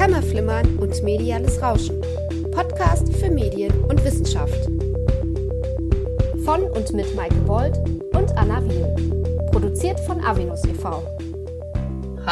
Kammerflimmern und mediales Rauschen. Podcast für Medien und Wissenschaft. Von und mit Maike Bold und Anna Wiel. Produziert von Avinus e.V.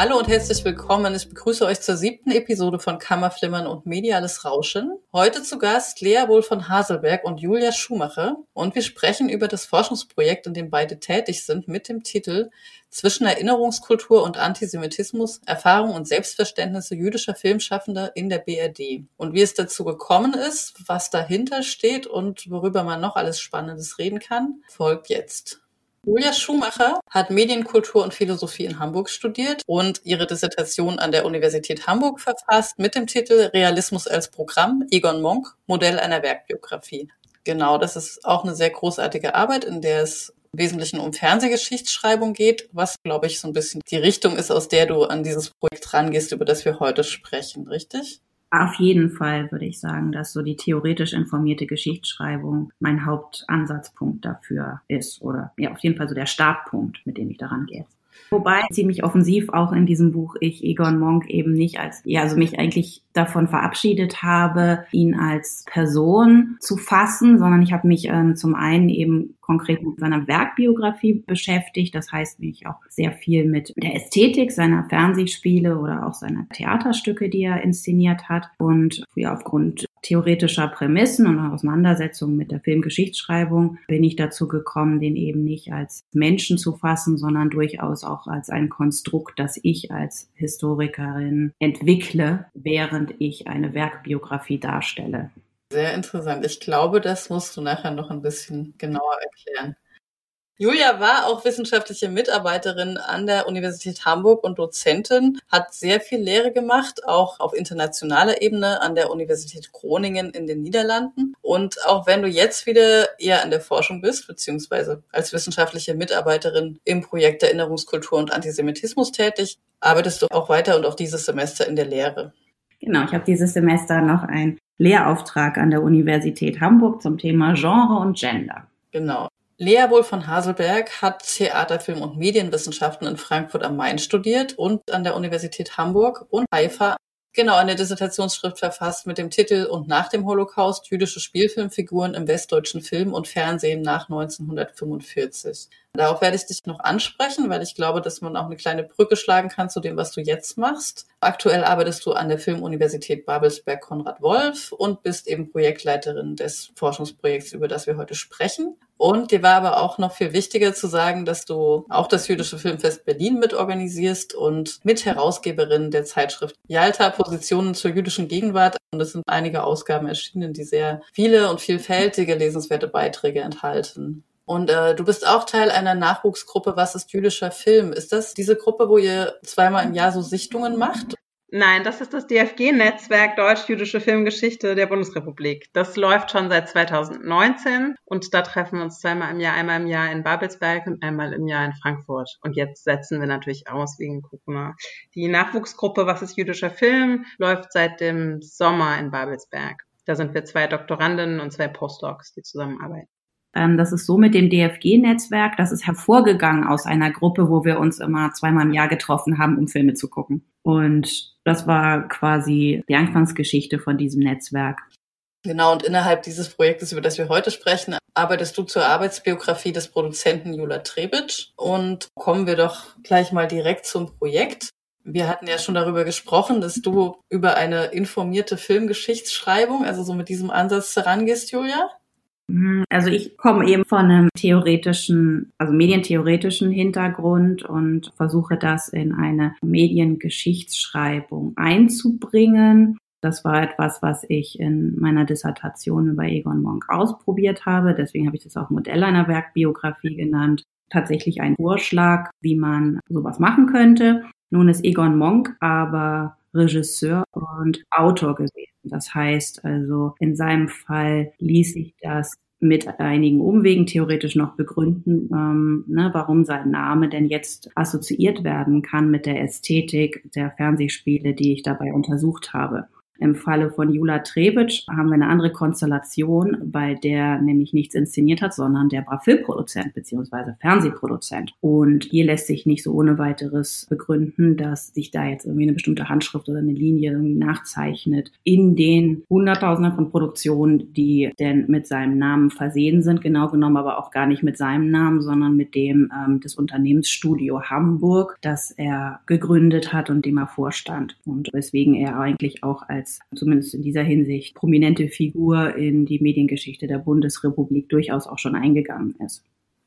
Hallo und herzlich willkommen. Ich begrüße euch zur siebten Episode von Kammerflimmern und mediales Rauschen. Heute zu Gast Lea Wohl von Haselberg und Julia Schumacher. Und wir sprechen über das Forschungsprojekt, in dem beide tätig sind, mit dem Titel Zwischen Erinnerungskultur und Antisemitismus, Erfahrung und Selbstverständnisse jüdischer Filmschaffender in der BRD. Und wie es dazu gekommen ist, was dahinter steht und worüber man noch alles Spannendes reden kann, folgt jetzt. Julia Schumacher hat Medienkultur und Philosophie in Hamburg studiert und ihre Dissertation an der Universität Hamburg verfasst mit dem Titel Realismus als Programm, Egon Monk, Modell einer Werkbiografie. Genau, das ist auch eine sehr großartige Arbeit, in der es im Wesentlichen um Fernsehgeschichtsschreibung geht, was, glaube ich, so ein bisschen die Richtung ist, aus der du an dieses Projekt rangehst, über das wir heute sprechen, richtig? Auf jeden Fall würde ich sagen, dass so die theoretisch informierte Geschichtsschreibung mein Hauptansatzpunkt dafür ist oder ja, auf jeden Fall so der Startpunkt, mit dem ich daran gehe. Wobei ziemlich offensiv auch in diesem Buch ich Egon Monk eben nicht als, ja, also mich eigentlich davon verabschiedet habe, ihn als Person zu fassen, sondern ich habe mich ähm, zum einen eben konkret mit seiner Werkbiografie beschäftigt. Das heißt, mich auch sehr viel mit der Ästhetik seiner Fernsehspiele oder auch seiner Theaterstücke, die er inszeniert hat. Und ja, aufgrund theoretischer Prämissen und Auseinandersetzungen mit der Filmgeschichtsschreibung bin ich dazu gekommen, den eben nicht als Menschen zu fassen, sondern durchaus auch als ein Konstrukt, das ich als Historikerin entwickle, während ich eine Werkbiografie darstelle. Sehr interessant. Ich glaube, das musst du nachher noch ein bisschen genauer erklären. Julia war auch wissenschaftliche Mitarbeiterin an der Universität Hamburg und Dozentin, hat sehr viel Lehre gemacht, auch auf internationaler Ebene an der Universität Groningen in den Niederlanden. Und auch wenn du jetzt wieder eher an der Forschung bist, beziehungsweise als wissenschaftliche Mitarbeiterin im Projekt Erinnerungskultur und Antisemitismus tätig, arbeitest du auch weiter und auch dieses Semester in der Lehre. Genau, ich habe dieses Semester noch einen Lehrauftrag an der Universität Hamburg zum Thema Genre und Gender. Genau. Lea Wohl von Haselberg hat Theater, Film und Medienwissenschaften in Frankfurt am Main studiert und an der Universität Hamburg und Haifa genau eine Dissertationsschrift verfasst mit dem Titel Und nach dem Holocaust jüdische Spielfilmfiguren im westdeutschen Film und Fernsehen nach 1945. Darauf werde ich dich noch ansprechen, weil ich glaube, dass man auch eine kleine Brücke schlagen kann zu dem, was du jetzt machst. Aktuell arbeitest du an der Filmuniversität Babelsberg Konrad Wolf und bist eben Projektleiterin des Forschungsprojekts, über das wir heute sprechen. Und dir war aber auch noch viel wichtiger zu sagen, dass du auch das Jüdische Filmfest Berlin mitorganisierst und Mitherausgeberin der Zeitschrift Yalta Positionen zur jüdischen Gegenwart. Und es sind einige Ausgaben erschienen, die sehr viele und vielfältige lesenswerte Beiträge enthalten. Und äh, du bist auch Teil einer Nachwuchsgruppe Was ist jüdischer Film? Ist das diese Gruppe, wo ihr zweimal im Jahr so Sichtungen macht? Nein, das ist das DFG-Netzwerk Deutsch-Jüdische Filmgeschichte der Bundesrepublik. Das läuft schon seit 2019 und da treffen wir uns zweimal im Jahr, einmal im Jahr in Babelsberg und einmal im Jahr in Frankfurt. Und jetzt setzen wir natürlich aus wegen Corona. Die Nachwuchsgruppe Was ist jüdischer Film läuft seit dem Sommer in Babelsberg. Da sind wir zwei Doktorandinnen und zwei Postdocs, die zusammenarbeiten. Ähm, das ist so mit dem DFG-Netzwerk, das ist hervorgegangen aus einer Gruppe, wo wir uns immer zweimal im Jahr getroffen haben, um Filme zu gucken. Und das war quasi die Anfangsgeschichte von diesem Netzwerk. Genau, und innerhalb dieses Projektes, über das wir heute sprechen, arbeitest du zur Arbeitsbiografie des Produzenten Jula Trebitsch. Und kommen wir doch gleich mal direkt zum Projekt. Wir hatten ja schon darüber gesprochen, dass du über eine informierte Filmgeschichtsschreibung, also so mit diesem Ansatz herangehst, Julia. Mhm, also ich komme eben von einem theoretischen, also medientheoretischen Hintergrund und versuche das in eine Mediengeschichtsschreibung einzubringen. Das war etwas, was ich in meiner Dissertation über Egon Monk ausprobiert habe. Deswegen habe ich das auch Modell einer Werkbiografie genannt. Tatsächlich ein Vorschlag, wie man sowas machen könnte. Nun ist Egon Monk aber Regisseur und Autor gewesen. Das heißt also, in seinem Fall ließ sich das mit einigen Umwegen theoretisch noch begründen, ähm, ne, warum sein Name denn jetzt assoziiert werden kann mit der Ästhetik der Fernsehspiele, die ich dabei untersucht habe. Im Falle von Jula Trebitsch haben wir eine andere Konstellation, bei der nämlich nichts inszeniert hat, sondern der war Filmproduzent bzw. Fernsehproduzent. Und hier lässt sich nicht so ohne weiteres begründen, dass sich da jetzt irgendwie eine bestimmte Handschrift oder eine Linie irgendwie nachzeichnet in den Hunderttausenden von Produktionen, die denn mit seinem Namen versehen sind, genau genommen aber auch gar nicht mit seinem Namen, sondern mit dem ähm, des Unternehmensstudio Hamburg, das er gegründet hat und dem er vorstand und weswegen er eigentlich auch als zumindest in dieser Hinsicht prominente Figur in die Mediengeschichte der Bundesrepublik durchaus auch schon eingegangen ist.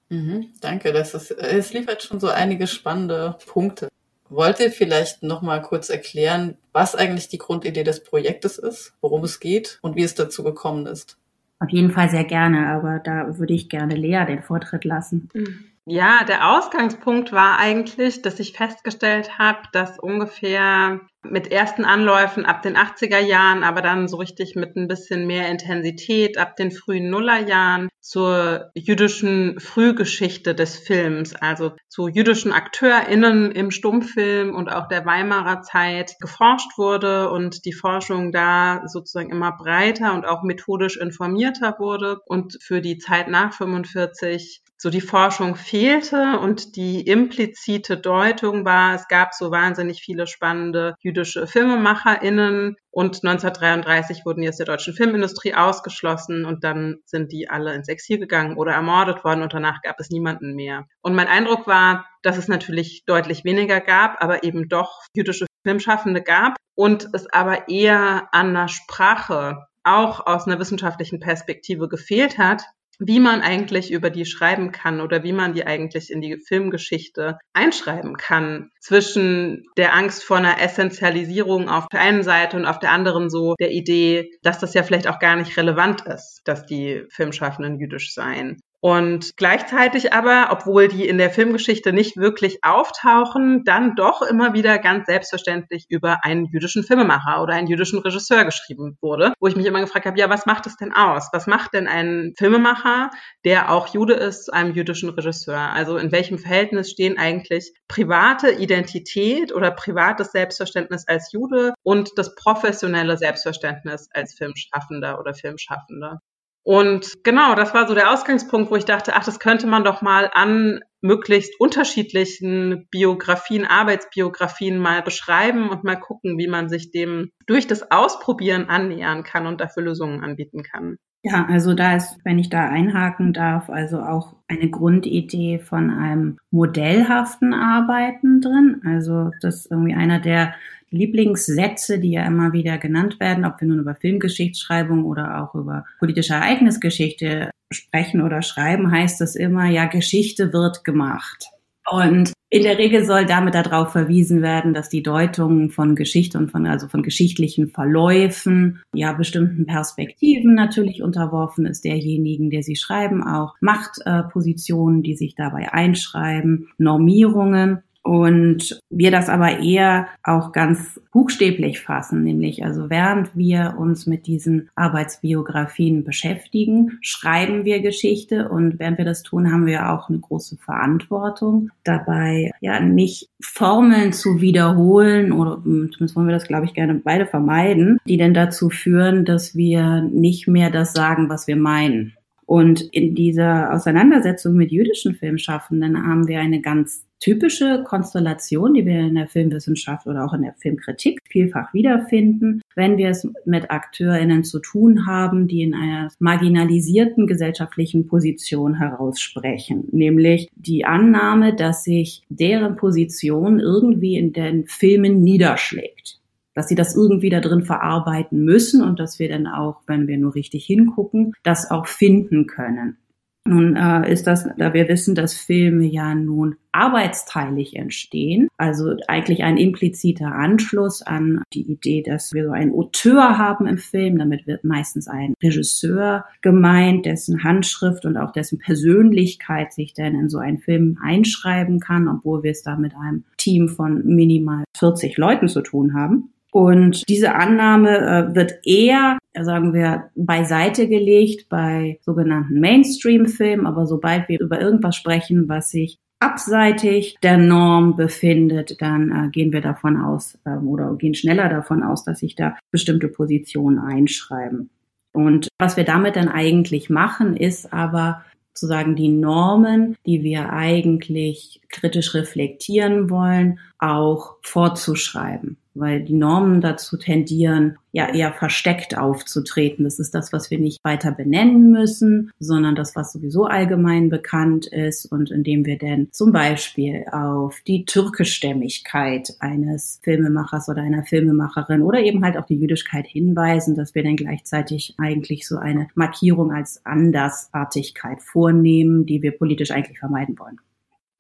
Mhm, danke, das ist, es liefert schon so einige spannende Punkte. Wollt ihr vielleicht noch mal kurz erklären, was eigentlich die Grundidee des Projektes ist, worum es geht und wie es dazu gekommen ist? Auf jeden Fall sehr gerne, aber da würde ich gerne Lea den Vortritt lassen. Mhm. Ja, der Ausgangspunkt war eigentlich, dass ich festgestellt habe, dass ungefähr mit ersten Anläufen ab den 80er Jahren, aber dann so richtig mit ein bisschen mehr Intensität ab den frühen Nullerjahren zur jüdischen Frühgeschichte des Films, also zu jüdischen AkteurInnen im Stummfilm und auch der Weimarer Zeit geforscht wurde und die Forschung da sozusagen immer breiter und auch methodisch informierter wurde. Und für die Zeit nach 45 so die Forschung fehlte und die implizite Deutung war, es gab so wahnsinnig viele spannende jüdische FilmemacherInnen und 1933 wurden die aus der deutschen Filmindustrie ausgeschlossen und dann sind die alle ins Exil gegangen oder ermordet worden und danach gab es niemanden mehr. Und mein Eindruck war, dass es natürlich deutlich weniger gab, aber eben doch jüdische Filmschaffende gab und es aber eher an der Sprache auch aus einer wissenschaftlichen Perspektive gefehlt hat, wie man eigentlich über die schreiben kann oder wie man die eigentlich in die Filmgeschichte einschreiben kann. Zwischen der Angst vor einer Essentialisierung auf der einen Seite und auf der anderen so der Idee, dass das ja vielleicht auch gar nicht relevant ist, dass die Filmschaffenden jüdisch seien. Und gleichzeitig aber, obwohl die in der Filmgeschichte nicht wirklich auftauchen, dann doch immer wieder ganz selbstverständlich über einen jüdischen Filmemacher oder einen jüdischen Regisseur geschrieben wurde, wo ich mich immer gefragt habe, ja, was macht es denn aus? Was macht denn ein Filmemacher, der auch Jude ist, zu einem jüdischen Regisseur? Also in welchem Verhältnis stehen eigentlich private Identität oder privates Selbstverständnis als Jude und das professionelle Selbstverständnis als Filmschaffender oder Filmschaffender? Und genau, das war so der Ausgangspunkt, wo ich dachte, ach, das könnte man doch mal an möglichst unterschiedlichen Biografien, Arbeitsbiografien mal beschreiben und mal gucken, wie man sich dem durch das Ausprobieren annähern kann und dafür Lösungen anbieten kann. Ja, also da ist, wenn ich da einhaken darf, also auch eine Grundidee von einem modellhaften Arbeiten drin. Also das ist irgendwie einer der Lieblingssätze, die ja immer wieder genannt werden, ob wir nun über Filmgeschichtsschreibung oder auch über politische Ereignisgeschichte sprechen oder schreiben, heißt das immer, ja, Geschichte wird gemacht. Und in der Regel soll damit darauf verwiesen werden, dass die Deutung von Geschichte und von, also von geschichtlichen Verläufen, ja, bestimmten Perspektiven natürlich unterworfen ist, derjenigen, der sie schreiben, auch Machtpositionen, die sich dabei einschreiben, Normierungen und wir das aber eher auch ganz buchstäblich fassen, nämlich also während wir uns mit diesen Arbeitsbiografien beschäftigen, schreiben wir Geschichte und während wir das tun, haben wir auch eine große Verantwortung dabei, ja, nicht Formeln zu wiederholen oder zumindest wollen wir das, glaube ich, gerne beide vermeiden, die denn dazu führen, dass wir nicht mehr das sagen, was wir meinen. Und in dieser Auseinandersetzung mit jüdischen Filmschaffenden haben wir eine ganz typische Konstellation, die wir in der Filmwissenschaft oder auch in der Filmkritik vielfach wiederfinden, wenn wir es mit AkteurInnen zu tun haben, die in einer marginalisierten gesellschaftlichen Position heraussprechen. Nämlich die Annahme, dass sich deren Position irgendwie in den Filmen niederschlägt dass sie das irgendwie da drin verarbeiten müssen und dass wir dann auch, wenn wir nur richtig hingucken, das auch finden können. Nun äh, ist das, da wir wissen, dass Filme ja nun arbeitsteilig entstehen, also eigentlich ein impliziter Anschluss an die Idee, dass wir so einen Auteur haben im Film. Damit wird meistens ein Regisseur gemeint, dessen Handschrift und auch dessen Persönlichkeit sich dann in so einen Film einschreiben kann, obwohl wir es da mit einem Team von minimal 40 Leuten zu tun haben. Und diese Annahme äh, wird eher, sagen wir, beiseite gelegt bei sogenannten Mainstream-Filmen. Aber sobald wir über irgendwas sprechen, was sich abseitig der Norm befindet, dann äh, gehen wir davon aus äh, oder gehen schneller davon aus, dass sich da bestimmte Positionen einschreiben. Und was wir damit dann eigentlich machen, ist aber sozusagen die Normen, die wir eigentlich kritisch reflektieren wollen, auch vorzuschreiben weil die Normen dazu tendieren, ja eher versteckt aufzutreten. Das ist das, was wir nicht weiter benennen müssen, sondern das, was sowieso allgemein bekannt ist und indem wir denn zum Beispiel auf die Türkischstämmigkeit eines Filmemachers oder einer Filmemacherin oder eben halt auch die Jüdischkeit hinweisen, dass wir dann gleichzeitig eigentlich so eine Markierung als Andersartigkeit vornehmen, die wir politisch eigentlich vermeiden wollen.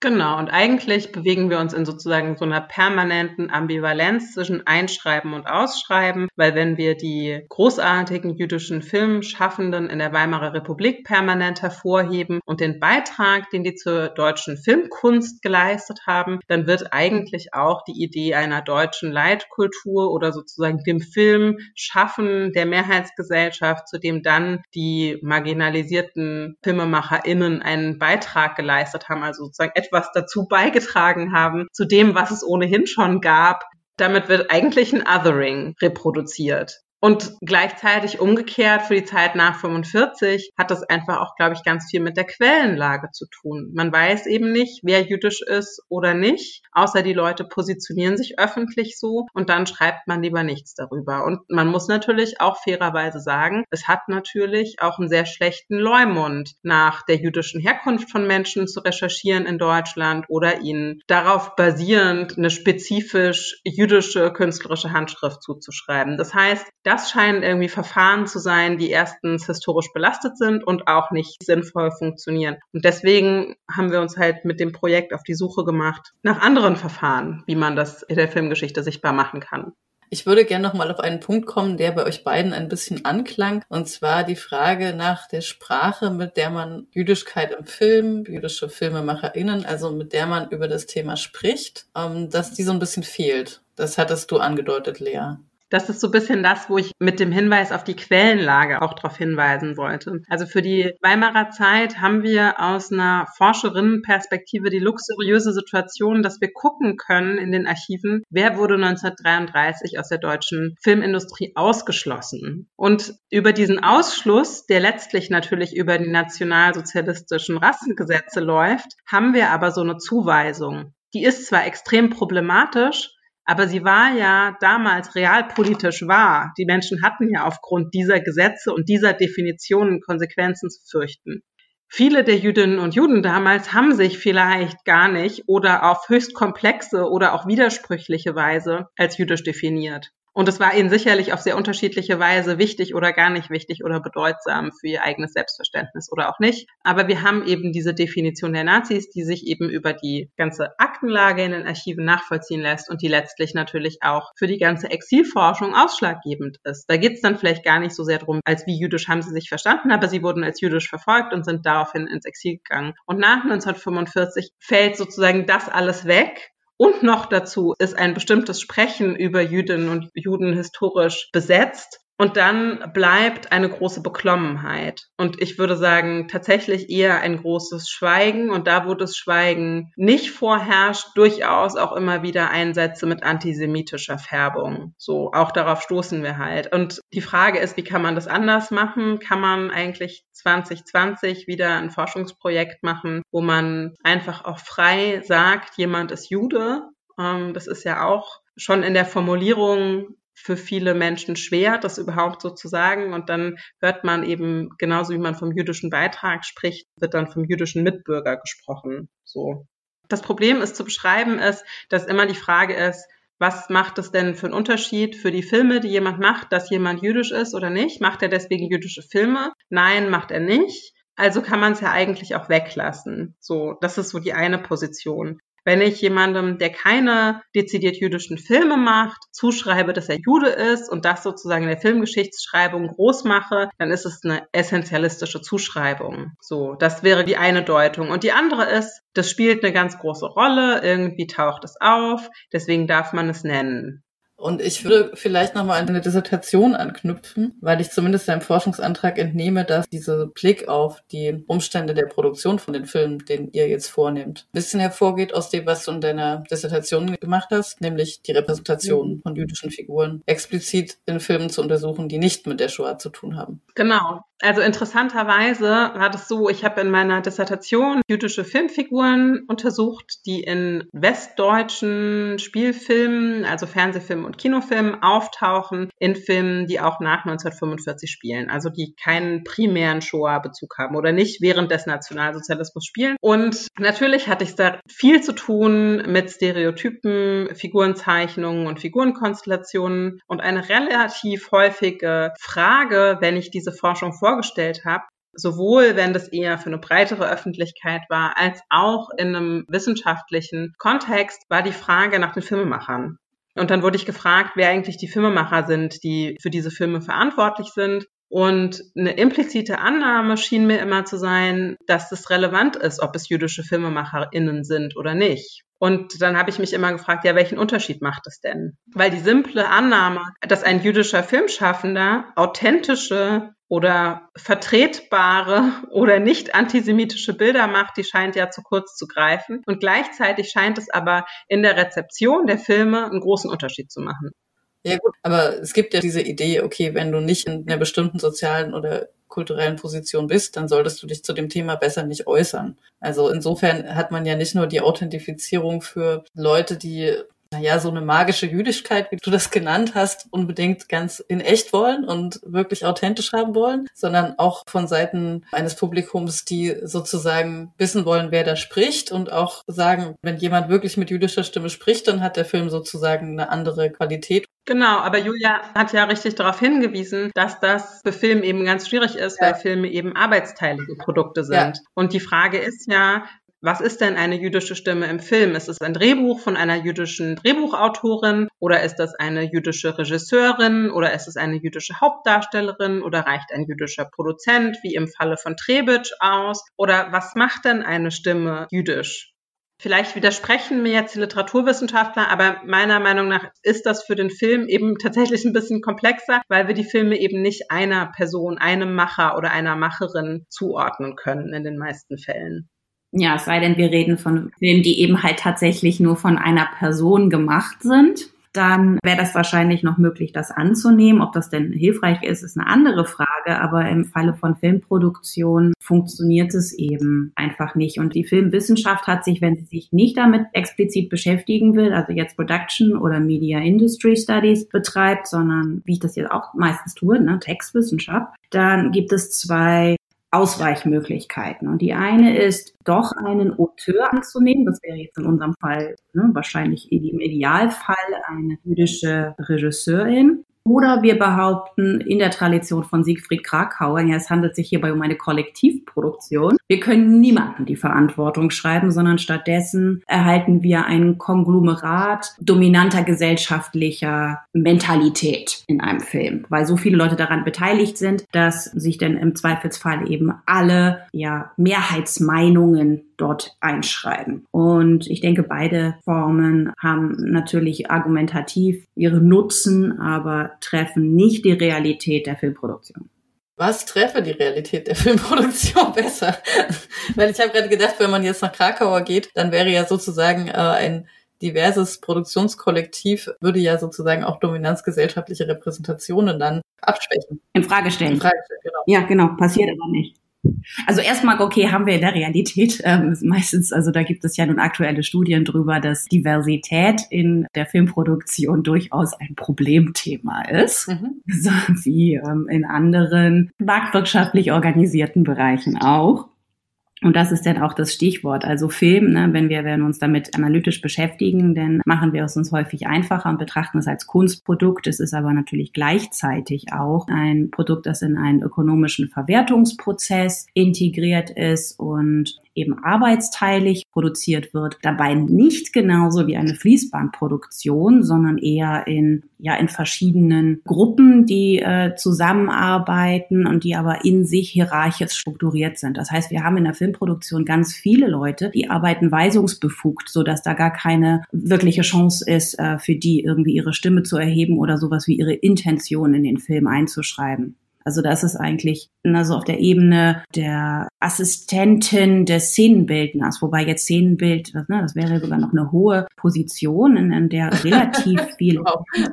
Genau, und eigentlich bewegen wir uns in sozusagen so einer permanenten Ambivalenz zwischen Einschreiben und Ausschreiben, weil wenn wir die großartigen jüdischen Filmschaffenden in der Weimarer Republik permanent hervorheben und den Beitrag, den die zur deutschen Filmkunst geleistet haben, dann wird eigentlich auch die Idee einer deutschen Leitkultur oder sozusagen dem Film schaffen der Mehrheitsgesellschaft, zu dem dann die marginalisierten FilmemacherInnen einen Beitrag geleistet haben, also sozusagen etwas dazu beigetragen haben, zu dem, was es ohnehin schon gab. Damit wird eigentlich ein Othering reproduziert. Und gleichzeitig umgekehrt für die Zeit nach 45 hat das einfach auch, glaube ich, ganz viel mit der Quellenlage zu tun. Man weiß eben nicht, wer jüdisch ist oder nicht, außer die Leute positionieren sich öffentlich so und dann schreibt man lieber nichts darüber. Und man muss natürlich auch fairerweise sagen, es hat natürlich auch einen sehr schlechten Leumund, nach der jüdischen Herkunft von Menschen zu recherchieren in Deutschland oder ihnen darauf basierend eine spezifisch jüdische künstlerische Handschrift zuzuschreiben. Das heißt, das scheinen irgendwie Verfahren zu sein, die erstens historisch belastet sind und auch nicht sinnvoll funktionieren. Und deswegen haben wir uns halt mit dem Projekt auf die Suche gemacht nach anderen Verfahren, wie man das in der Filmgeschichte sichtbar machen kann. Ich würde gerne noch mal auf einen Punkt kommen, der bei euch beiden ein bisschen anklang, und zwar die Frage nach der Sprache, mit der man Jüdischkeit im Film, jüdische FilmemacherInnen, also mit der man über das Thema spricht, ähm, dass die so ein bisschen fehlt. Das hattest du angedeutet, Lea. Das ist so ein bisschen das, wo ich mit dem Hinweis auf die Quellenlage auch darauf hinweisen wollte. Also für die Weimarer Zeit haben wir aus einer Forscherinnenperspektive die luxuriöse Situation, dass wir gucken können in den Archiven, wer wurde 1933 aus der deutschen Filmindustrie ausgeschlossen. Und über diesen Ausschluss, der letztlich natürlich über die nationalsozialistischen Rassengesetze läuft, haben wir aber so eine Zuweisung. Die ist zwar extrem problematisch, aber sie war ja damals realpolitisch wahr. Die Menschen hatten ja aufgrund dieser Gesetze und dieser Definitionen Konsequenzen zu fürchten. Viele der Jüdinnen und Juden damals haben sich vielleicht gar nicht oder auf höchst komplexe oder auch widersprüchliche Weise als jüdisch definiert. Und es war ihnen sicherlich auf sehr unterschiedliche Weise wichtig oder gar nicht wichtig oder bedeutsam für ihr eigenes Selbstverständnis oder auch nicht. Aber wir haben eben diese Definition der Nazis, die sich eben über die ganze Aktenlage in den Archiven nachvollziehen lässt und die letztlich natürlich auch für die ganze Exilforschung ausschlaggebend ist. Da geht es dann vielleicht gar nicht so sehr darum, als wie jüdisch haben sie sich verstanden, aber sie wurden als jüdisch verfolgt und sind daraufhin ins Exil gegangen. Und nach 1945 fällt sozusagen das alles weg und noch dazu ist ein bestimmtes Sprechen über Jüdinnen und Juden historisch besetzt. Und dann bleibt eine große Beklommenheit. Und ich würde sagen, tatsächlich eher ein großes Schweigen. Und da, wo das Schweigen nicht vorherrscht, durchaus auch immer wieder Einsätze mit antisemitischer Färbung. So, auch darauf stoßen wir halt. Und die Frage ist, wie kann man das anders machen? Kann man eigentlich 2020 wieder ein Forschungsprojekt machen, wo man einfach auch frei sagt, jemand ist Jude? Ähm, das ist ja auch schon in der Formulierung für viele Menschen schwer, das überhaupt so zu sagen. Und dann hört man eben, genauso wie man vom jüdischen Beitrag spricht, wird dann vom jüdischen Mitbürger gesprochen. So. Das Problem ist zu beschreiben ist, dass immer die Frage ist, was macht es denn für einen Unterschied für die Filme, die jemand macht, dass jemand jüdisch ist oder nicht? Macht er deswegen jüdische Filme? Nein, macht er nicht. Also kann man es ja eigentlich auch weglassen. So, das ist so die eine Position. Wenn ich jemandem, der keine dezidiert jüdischen Filme macht, zuschreibe, dass er Jude ist und das sozusagen in der Filmgeschichtsschreibung groß mache, dann ist es eine essentialistische Zuschreibung. So, das wäre die eine Deutung. Und die andere ist, das spielt eine ganz große Rolle, irgendwie taucht es auf, deswegen darf man es nennen. Und ich würde vielleicht nochmal an eine Dissertation anknüpfen, weil ich zumindest deinem Forschungsantrag entnehme, dass dieser Blick auf die Umstände der Produktion von den Filmen, den ihr jetzt vornehmt, ein bisschen hervorgeht aus dem, was du in deiner Dissertation gemacht hast, nämlich die Repräsentation von jüdischen Figuren explizit in Filmen zu untersuchen, die nicht mit der Shoah zu tun haben. Genau. Also interessanterweise war das so, ich habe in meiner Dissertation jüdische Filmfiguren untersucht, die in westdeutschen Spielfilmen, also Fernsehfilmen und Kinofilmen auftauchen, in Filmen, die auch nach 1945 spielen, also die keinen primären Shoah-Bezug haben oder nicht während des Nationalsozialismus spielen. Und natürlich hatte ich da viel zu tun mit Stereotypen, Figurenzeichnungen und Figurenkonstellationen und eine relativ häufige Frage, wenn ich diese Forschung vor vorgestellt habe, sowohl wenn das eher für eine breitere Öffentlichkeit war, als auch in einem wissenschaftlichen Kontext, war die Frage nach den Filmemachern. Und dann wurde ich gefragt, wer eigentlich die Filmemacher sind, die für diese Filme verantwortlich sind. Und eine implizite Annahme schien mir immer zu sein, dass es relevant ist, ob es jüdische FilmemacherInnen sind oder nicht. Und dann habe ich mich immer gefragt, ja, welchen Unterschied macht es denn? Weil die simple Annahme, dass ein jüdischer Filmschaffender authentische oder vertretbare oder nicht antisemitische Bilder macht, die scheint ja zu kurz zu greifen. Und gleichzeitig scheint es aber in der Rezeption der Filme einen großen Unterschied zu machen. Ja gut, aber es gibt ja diese Idee, okay, wenn du nicht in einer bestimmten sozialen oder kulturellen Position bist, dann solltest du dich zu dem Thema besser nicht äußern. Also insofern hat man ja nicht nur die Authentifizierung für Leute, die naja, so eine magische Jüdischkeit, wie du das genannt hast, unbedingt ganz in echt wollen und wirklich authentisch haben wollen, sondern auch von Seiten eines Publikums, die sozusagen wissen wollen, wer da spricht und auch sagen, wenn jemand wirklich mit jüdischer Stimme spricht, dann hat der Film sozusagen eine andere Qualität. Genau, aber Julia hat ja richtig darauf hingewiesen, dass das für Film eben ganz schwierig ist, ja. weil Filme eben arbeitsteilige Produkte sind. Ja. Und die Frage ist ja, was ist denn eine jüdische Stimme im Film? Ist es ein Drehbuch von einer jüdischen Drehbuchautorin oder ist das eine jüdische Regisseurin oder ist es eine jüdische Hauptdarstellerin oder reicht ein jüdischer Produzent wie im Falle von Trebitsch aus? Oder was macht denn eine Stimme jüdisch? Vielleicht widersprechen mir jetzt die Literaturwissenschaftler, aber meiner Meinung nach ist das für den Film eben tatsächlich ein bisschen komplexer, weil wir die Filme eben nicht einer Person, einem Macher oder einer Macherin zuordnen können in den meisten Fällen. Ja, es sei denn, wir reden von Filmen, die eben halt tatsächlich nur von einer Person gemacht sind. Dann wäre das wahrscheinlich noch möglich, das anzunehmen. Ob das denn hilfreich ist, ist eine andere Frage. Aber im Falle von Filmproduktion funktioniert es eben einfach nicht. Und die Filmwissenschaft hat sich, wenn sie sich nicht damit explizit beschäftigen will, also jetzt Production oder Media Industry Studies betreibt, sondern wie ich das jetzt auch meistens tue, ne, Textwissenschaft, dann gibt es zwei Ausweichmöglichkeiten. Und die eine ist, doch einen Auteur anzunehmen. Das wäre jetzt in unserem Fall ne, wahrscheinlich im Idealfall eine jüdische Regisseurin. Oder wir behaupten in der Tradition von Siegfried Krakauer, ja, es handelt sich hierbei um eine Kollektivproduktion. Wir können niemandem die Verantwortung schreiben, sondern stattdessen erhalten wir ein Konglomerat dominanter gesellschaftlicher Mentalität in einem Film, weil so viele Leute daran beteiligt sind, dass sich dann im Zweifelsfall eben alle, ja, Mehrheitsmeinungen dort einschreiben. Und ich denke, beide Formen haben natürlich argumentativ ihre Nutzen, aber treffen nicht die Realität der Filmproduktion. Was treffe die Realität der Filmproduktion besser? Weil ich habe gerade gedacht, wenn man jetzt nach Krakauer geht, dann wäre ja sozusagen äh, ein diverses Produktionskollektiv würde ja sozusagen auch dominanzgesellschaftliche Repräsentationen dann abschwächen. In Frage stellen. In Frage stellen genau. Ja, genau. Passiert aber nicht. Also erstmal, okay, haben wir in der Realität ähm, meistens, also da gibt es ja nun aktuelle Studien drüber, dass Diversität in der Filmproduktion durchaus ein Problemthema ist, mhm. so wie ähm, in anderen marktwirtschaftlich organisierten Bereichen auch. Und das ist dann auch das Stichwort. Also Film, ne, wenn wir werden uns damit analytisch beschäftigen, dann machen wir es uns häufig einfacher und betrachten es als Kunstprodukt. Es ist aber natürlich gleichzeitig auch ein Produkt, das in einen ökonomischen Verwertungsprozess integriert ist und eben arbeitsteilig produziert wird, dabei nicht genauso wie eine Fließbandproduktion, sondern eher in ja in verschiedenen Gruppen, die äh, zusammenarbeiten und die aber in sich hierarchisch strukturiert sind. Das heißt, wir haben in der Filmproduktion ganz viele Leute, die arbeiten weisungsbefugt, so dass da gar keine wirkliche Chance ist, äh, für die irgendwie ihre Stimme zu erheben oder sowas wie ihre Intention in den Film einzuschreiben. Also das ist eigentlich also auf der Ebene der Assistentin des Szenenbildners, wobei jetzt Szenenbild, ne, das wäre sogar noch eine hohe Position, in, in der relativ viel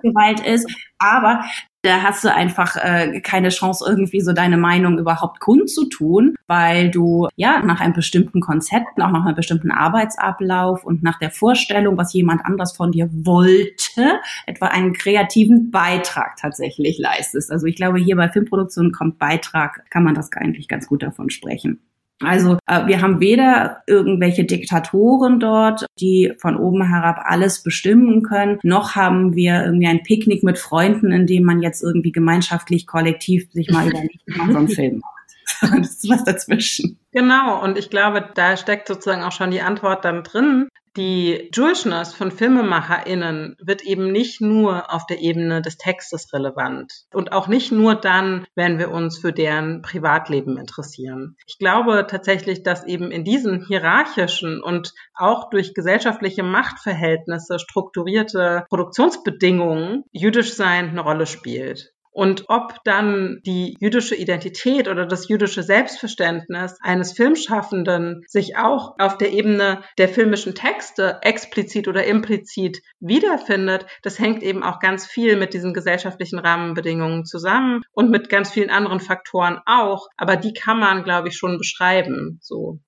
Gewalt ist. Aber da hast du einfach äh, keine Chance, irgendwie so deine Meinung überhaupt kundzutun, weil du ja nach einem bestimmten Konzept, auch nach einem bestimmten Arbeitsablauf und nach der Vorstellung, was jemand anders von dir wollte, etwa einen kreativen Beitrag tatsächlich leistest. Also ich glaube, hier bei Filmproduktionen kommt Beitrag, kann man das eigentlich ganz gut davon sprechen. Also äh, wir haben weder irgendwelche Diktatoren dort, die von oben herab alles bestimmen können, noch haben wir irgendwie ein Picknick mit Freunden, in dem man jetzt irgendwie gemeinschaftlich, kollektiv sich mal überlegt, wie man so einen Film macht. Das ist was dazwischen. Genau, und ich glaube, da steckt sozusagen auch schon die Antwort dann drin, die Jewishness von FilmemacherInnen wird eben nicht nur auf der Ebene des Textes relevant und auch nicht nur dann, wenn wir uns für deren Privatleben interessieren. Ich glaube tatsächlich, dass eben in diesen hierarchischen und auch durch gesellschaftliche Machtverhältnisse strukturierte Produktionsbedingungen jüdisch sein eine Rolle spielt. Und ob dann die jüdische Identität oder das jüdische Selbstverständnis eines Filmschaffenden sich auch auf der Ebene der filmischen Texte explizit oder implizit wiederfindet, das hängt eben auch ganz viel mit diesen gesellschaftlichen Rahmenbedingungen zusammen und mit ganz vielen anderen Faktoren auch. Aber die kann man, glaube ich, schon beschreiben. So.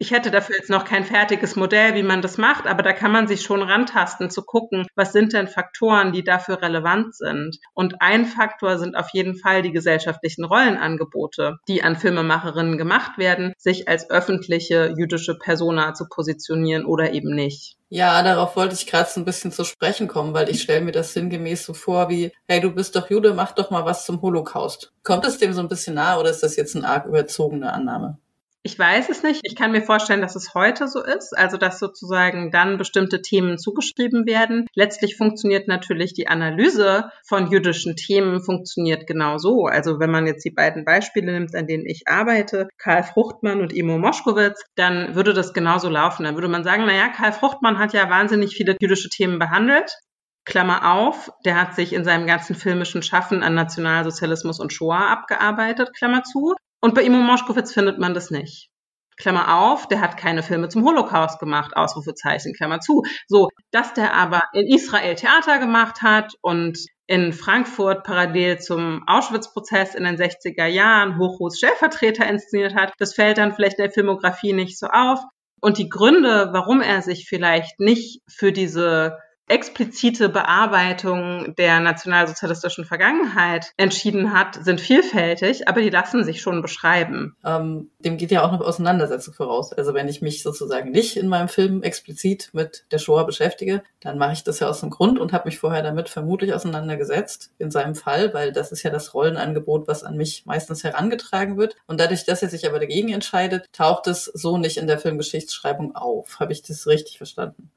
Ich hätte dafür jetzt noch kein fertiges Modell, wie man das macht, aber da kann man sich schon rantasten, zu gucken, was sind denn Faktoren, die dafür relevant sind. Und ein Faktor sind auf jeden Fall die gesellschaftlichen Rollenangebote, die an Filmemacherinnen gemacht werden, sich als öffentliche jüdische Persona zu positionieren oder eben nicht. Ja, darauf wollte ich gerade so ein bisschen zu sprechen kommen, weil ich stelle mir das sinngemäß so vor wie, hey, du bist doch Jude, mach doch mal was zum Holocaust. Kommt es dem so ein bisschen nahe oder ist das jetzt eine arg überzogene Annahme? Ich weiß es nicht. Ich kann mir vorstellen, dass es heute so ist, also dass sozusagen dann bestimmte Themen zugeschrieben werden. Letztlich funktioniert natürlich die Analyse von jüdischen Themen funktioniert genau so. Also wenn man jetzt die beiden Beispiele nimmt, an denen ich arbeite, Karl Fruchtmann und Imo Moschkowitz, dann würde das genauso laufen. Dann würde man sagen, naja, Karl Fruchtmann hat ja wahnsinnig viele jüdische Themen behandelt. Klammer auf, der hat sich in seinem ganzen filmischen Schaffen an Nationalsozialismus und Shoah abgearbeitet, Klammer zu. Und bei Imo Moschkowitz findet man das nicht. Klammer auf, der hat keine Filme zum Holocaust gemacht, Ausrufezeichen, Klammer zu. So, dass der aber in Israel Theater gemacht hat und in Frankfurt parallel zum Auschwitz-Prozess in den 60er Jahren Hochhus Stellvertreter inszeniert hat, das fällt dann vielleicht der Filmografie nicht so auf. Und die Gründe, warum er sich vielleicht nicht für diese explizite Bearbeitung der nationalsozialistischen Vergangenheit entschieden hat, sind vielfältig, aber die lassen sich schon beschreiben. Ähm, dem geht ja auch eine Auseinandersetzung voraus. Also wenn ich mich sozusagen nicht in meinem Film explizit mit der Shoah beschäftige, dann mache ich das ja aus dem Grund und habe mich vorher damit vermutlich auseinandergesetzt, in seinem Fall, weil das ist ja das Rollenangebot, was an mich meistens herangetragen wird. Und dadurch, dass er sich aber dagegen entscheidet, taucht es so nicht in der Filmgeschichtsschreibung auf. Habe ich das richtig verstanden?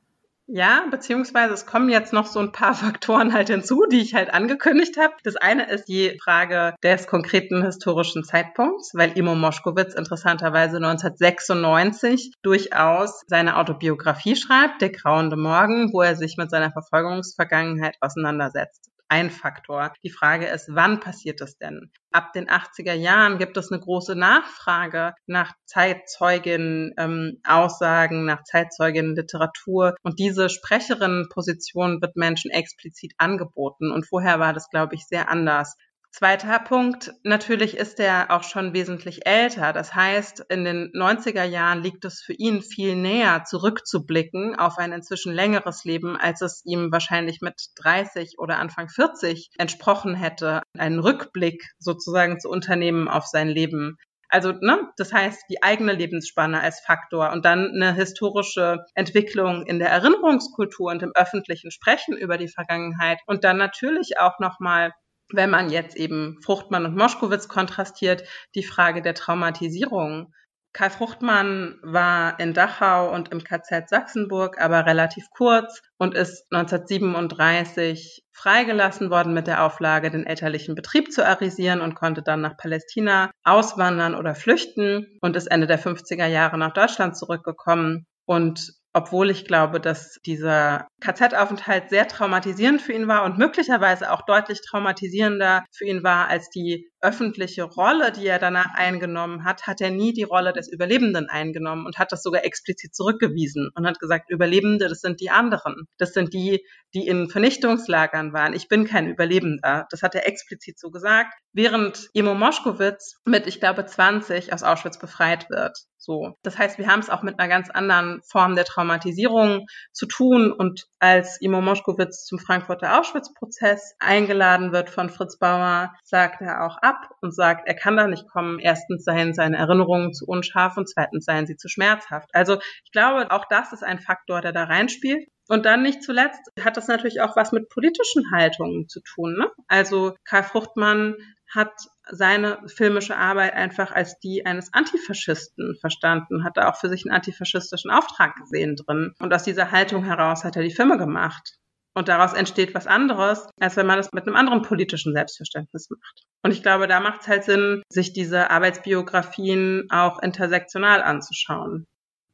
Ja, beziehungsweise es kommen jetzt noch so ein paar Faktoren halt hinzu, die ich halt angekündigt habe. Das eine ist die Frage des konkreten historischen Zeitpunkts, weil Imo Moschkowitz interessanterweise 1996 durchaus seine Autobiografie schreibt, Der grauende Morgen, wo er sich mit seiner Verfolgungsvergangenheit auseinandersetzt ein Faktor. Die Frage ist, wann passiert das denn? Ab den 80er Jahren gibt es eine große Nachfrage nach Zeitzeugen-Aussagen, ähm, nach Zeitzeugen-Literatur. Und diese Sprecherinnenposition wird Menschen explizit angeboten. Und vorher war das, glaube ich, sehr anders. Zweiter Punkt, natürlich ist er auch schon wesentlich älter. Das heißt, in den 90er Jahren liegt es für ihn viel näher, zurückzublicken auf ein inzwischen längeres Leben, als es ihm wahrscheinlich mit 30 oder Anfang 40 entsprochen hätte, einen Rückblick sozusagen zu unternehmen auf sein Leben. Also, ne, das heißt, die eigene Lebensspanne als Faktor und dann eine historische Entwicklung in der Erinnerungskultur und im öffentlichen Sprechen über die Vergangenheit und dann natürlich auch nochmal wenn man jetzt eben Fruchtmann und Moschkowitz kontrastiert, die Frage der Traumatisierung. Karl Fruchtmann war in Dachau und im KZ Sachsenburg, aber relativ kurz und ist 1937 freigelassen worden mit der Auflage, den elterlichen Betrieb zu arisieren und konnte dann nach Palästina auswandern oder flüchten und ist Ende der 50er Jahre nach Deutschland zurückgekommen und obwohl ich glaube, dass dieser KZ-Aufenthalt sehr traumatisierend für ihn war und möglicherweise auch deutlich traumatisierender für ihn war als die öffentliche Rolle, die er danach eingenommen hat, hat er nie die Rolle des Überlebenden eingenommen und hat das sogar explizit zurückgewiesen und hat gesagt, Überlebende, das sind die anderen. Das sind die, die in Vernichtungslagern waren. Ich bin kein Überlebender. Das hat er explizit so gesagt, während Imo Moschkowitz mit, ich glaube, 20 aus Auschwitz befreit wird. So. Das heißt, wir haben es auch mit einer ganz anderen Form der Traumatisierung zu tun. Und als Imo Moschkowitz zum Frankfurter Auschwitz-Prozess eingeladen wird von Fritz Bauer, sagt er auch ab und sagt, er kann da nicht kommen. Erstens seien seine Erinnerungen zu unscharf und zweitens seien sie zu schmerzhaft. Also ich glaube, auch das ist ein Faktor, der da reinspielt. Und dann nicht zuletzt hat das natürlich auch was mit politischen Haltungen zu tun. Ne? Also Karl Fruchtmann hat seine filmische Arbeit einfach als die eines Antifaschisten verstanden, hat da auch für sich einen antifaschistischen Auftrag gesehen drin. Und aus dieser Haltung heraus hat er die Filme gemacht. Und daraus entsteht was anderes, als wenn man das mit einem anderen politischen Selbstverständnis macht. Und ich glaube, da macht es halt Sinn, sich diese Arbeitsbiografien auch intersektional anzuschauen.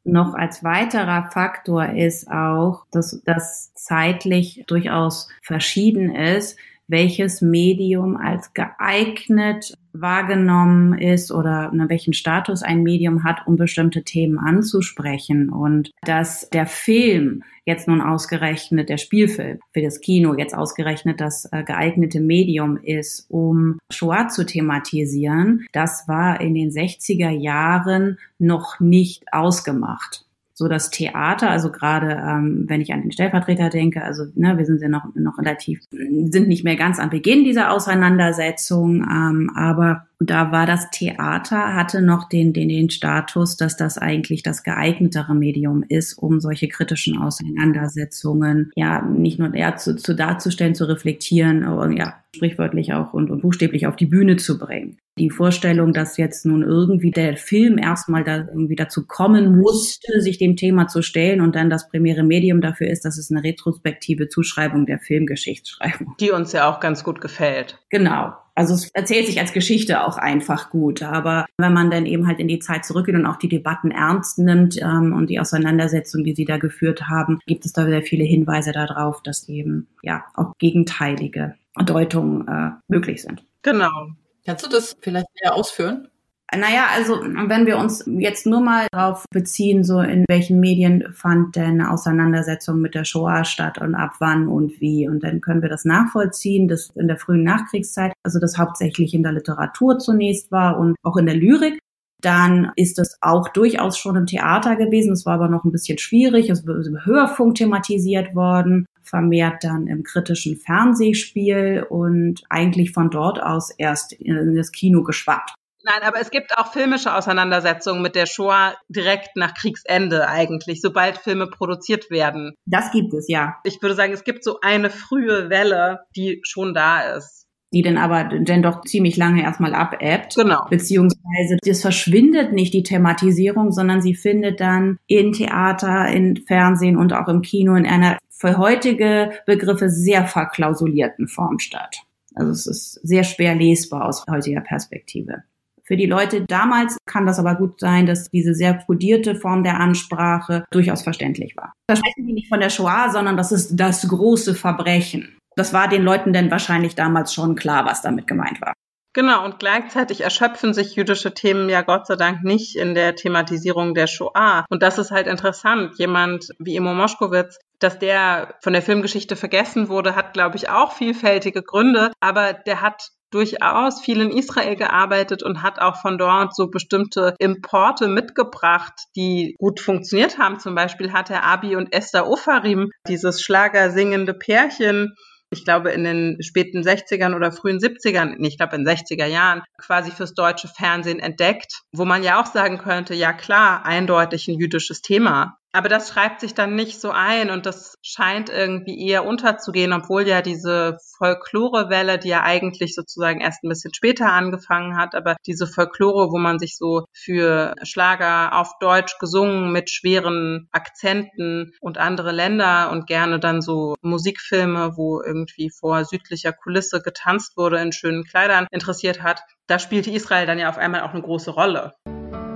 Noch als weiterer Faktor ist auch, dass das zeitlich durchaus verschieden ist, welches Medium als geeignet wahrgenommen ist oder ne, welchen Status ein Medium hat, um bestimmte Themen anzusprechen. Und dass der Film jetzt nun ausgerechnet, der Spielfilm für das Kino jetzt ausgerechnet das äh, geeignete Medium ist, um Shoah zu thematisieren, das war in den 60er Jahren noch nicht ausgemacht so das Theater, also gerade ähm, wenn ich an den Stellvertreter denke, also ne, wir sind ja noch, noch relativ, sind nicht mehr ganz am Beginn dieser Auseinandersetzung, ähm, aber da war das Theater, hatte noch den, den, den Status, dass das eigentlich das geeignetere Medium ist, um solche kritischen Auseinandersetzungen ja nicht nur eher zu, zu darzustellen, zu reflektieren, aber ja, sprichwörtlich auch und, und buchstäblich auf die Bühne zu bringen. Die Vorstellung, dass jetzt nun irgendwie der Film erstmal da irgendwie dazu kommen musste, sich dem Thema zu stellen und dann das primäre Medium dafür ist, dass es eine retrospektive Zuschreibung der Filmgeschichtsschreibung. Die uns ja auch ganz gut gefällt. Genau. Also es erzählt sich als Geschichte auch einfach gut. Aber wenn man dann eben halt in die Zeit zurückgeht und auch die Debatten ernst nimmt ähm, und die Auseinandersetzung, die sie da geführt haben, gibt es da sehr viele Hinweise darauf, dass eben ja auch gegenteilige Deutungen äh, möglich sind. Genau. Kannst du das vielleicht näher ausführen? Naja, also wenn wir uns jetzt nur mal darauf beziehen, so in welchen Medien fand denn Auseinandersetzung mit der Shoah statt und ab wann und wie. Und dann können wir das nachvollziehen, dass in der frühen Nachkriegszeit, also das hauptsächlich in der Literatur zunächst war und auch in der Lyrik. Dann ist es auch durchaus schon im Theater gewesen. Es war aber noch ein bisschen schwierig. Es ist im Hörfunk thematisiert worden, vermehrt dann im kritischen Fernsehspiel und eigentlich von dort aus erst in das Kino geschwappt. Nein, aber es gibt auch filmische Auseinandersetzungen mit der Shoah direkt nach Kriegsende eigentlich, sobald Filme produziert werden. Das gibt es, ja. Ich würde sagen, es gibt so eine frühe Welle, die schon da ist die dann aber dann doch ziemlich lange erstmal abebbt. Genau. Beziehungsweise das verschwindet nicht die Thematisierung, sondern sie findet dann in Theater, in Fernsehen und auch im Kino in einer für heutige Begriffe sehr verklausulierten Form statt. Also es ist sehr schwer lesbar aus heutiger Perspektive. Für die Leute damals kann das aber gut sein, dass diese sehr kodierte Form der Ansprache durchaus verständlich war. Da sprechen wir nicht von der Shoah, sondern das ist das große Verbrechen. Das war den Leuten denn wahrscheinlich damals schon klar, was damit gemeint war. Genau, und gleichzeitig erschöpfen sich jüdische Themen ja Gott sei Dank nicht in der Thematisierung der Shoah. Und das ist halt interessant. Jemand wie Imo Moschkowitz, dass der von der Filmgeschichte vergessen wurde, hat, glaube ich, auch vielfältige Gründe. Aber der hat durchaus viel in Israel gearbeitet und hat auch von dort so bestimmte Importe mitgebracht, die gut funktioniert haben. Zum Beispiel hat er Abi und Esther Ofarim, dieses schlagersingende Pärchen, ich glaube in den späten 60ern oder frühen 70ern, nee, ich glaube in 60er Jahren, quasi fürs deutsche Fernsehen entdeckt, wo man ja auch sagen könnte, ja klar, eindeutig ein jüdisches Thema. Aber das schreibt sich dann nicht so ein und das scheint irgendwie eher unterzugehen, obwohl ja diese Folklorewelle, die ja eigentlich sozusagen erst ein bisschen später angefangen hat, aber diese Folklore, wo man sich so für Schlager auf Deutsch gesungen mit schweren Akzenten und andere Länder und gerne dann so Musikfilme, wo irgendwie vor südlicher Kulisse getanzt wurde in schönen Kleidern interessiert hat, da spielte Israel dann ja auf einmal auch eine große Rolle.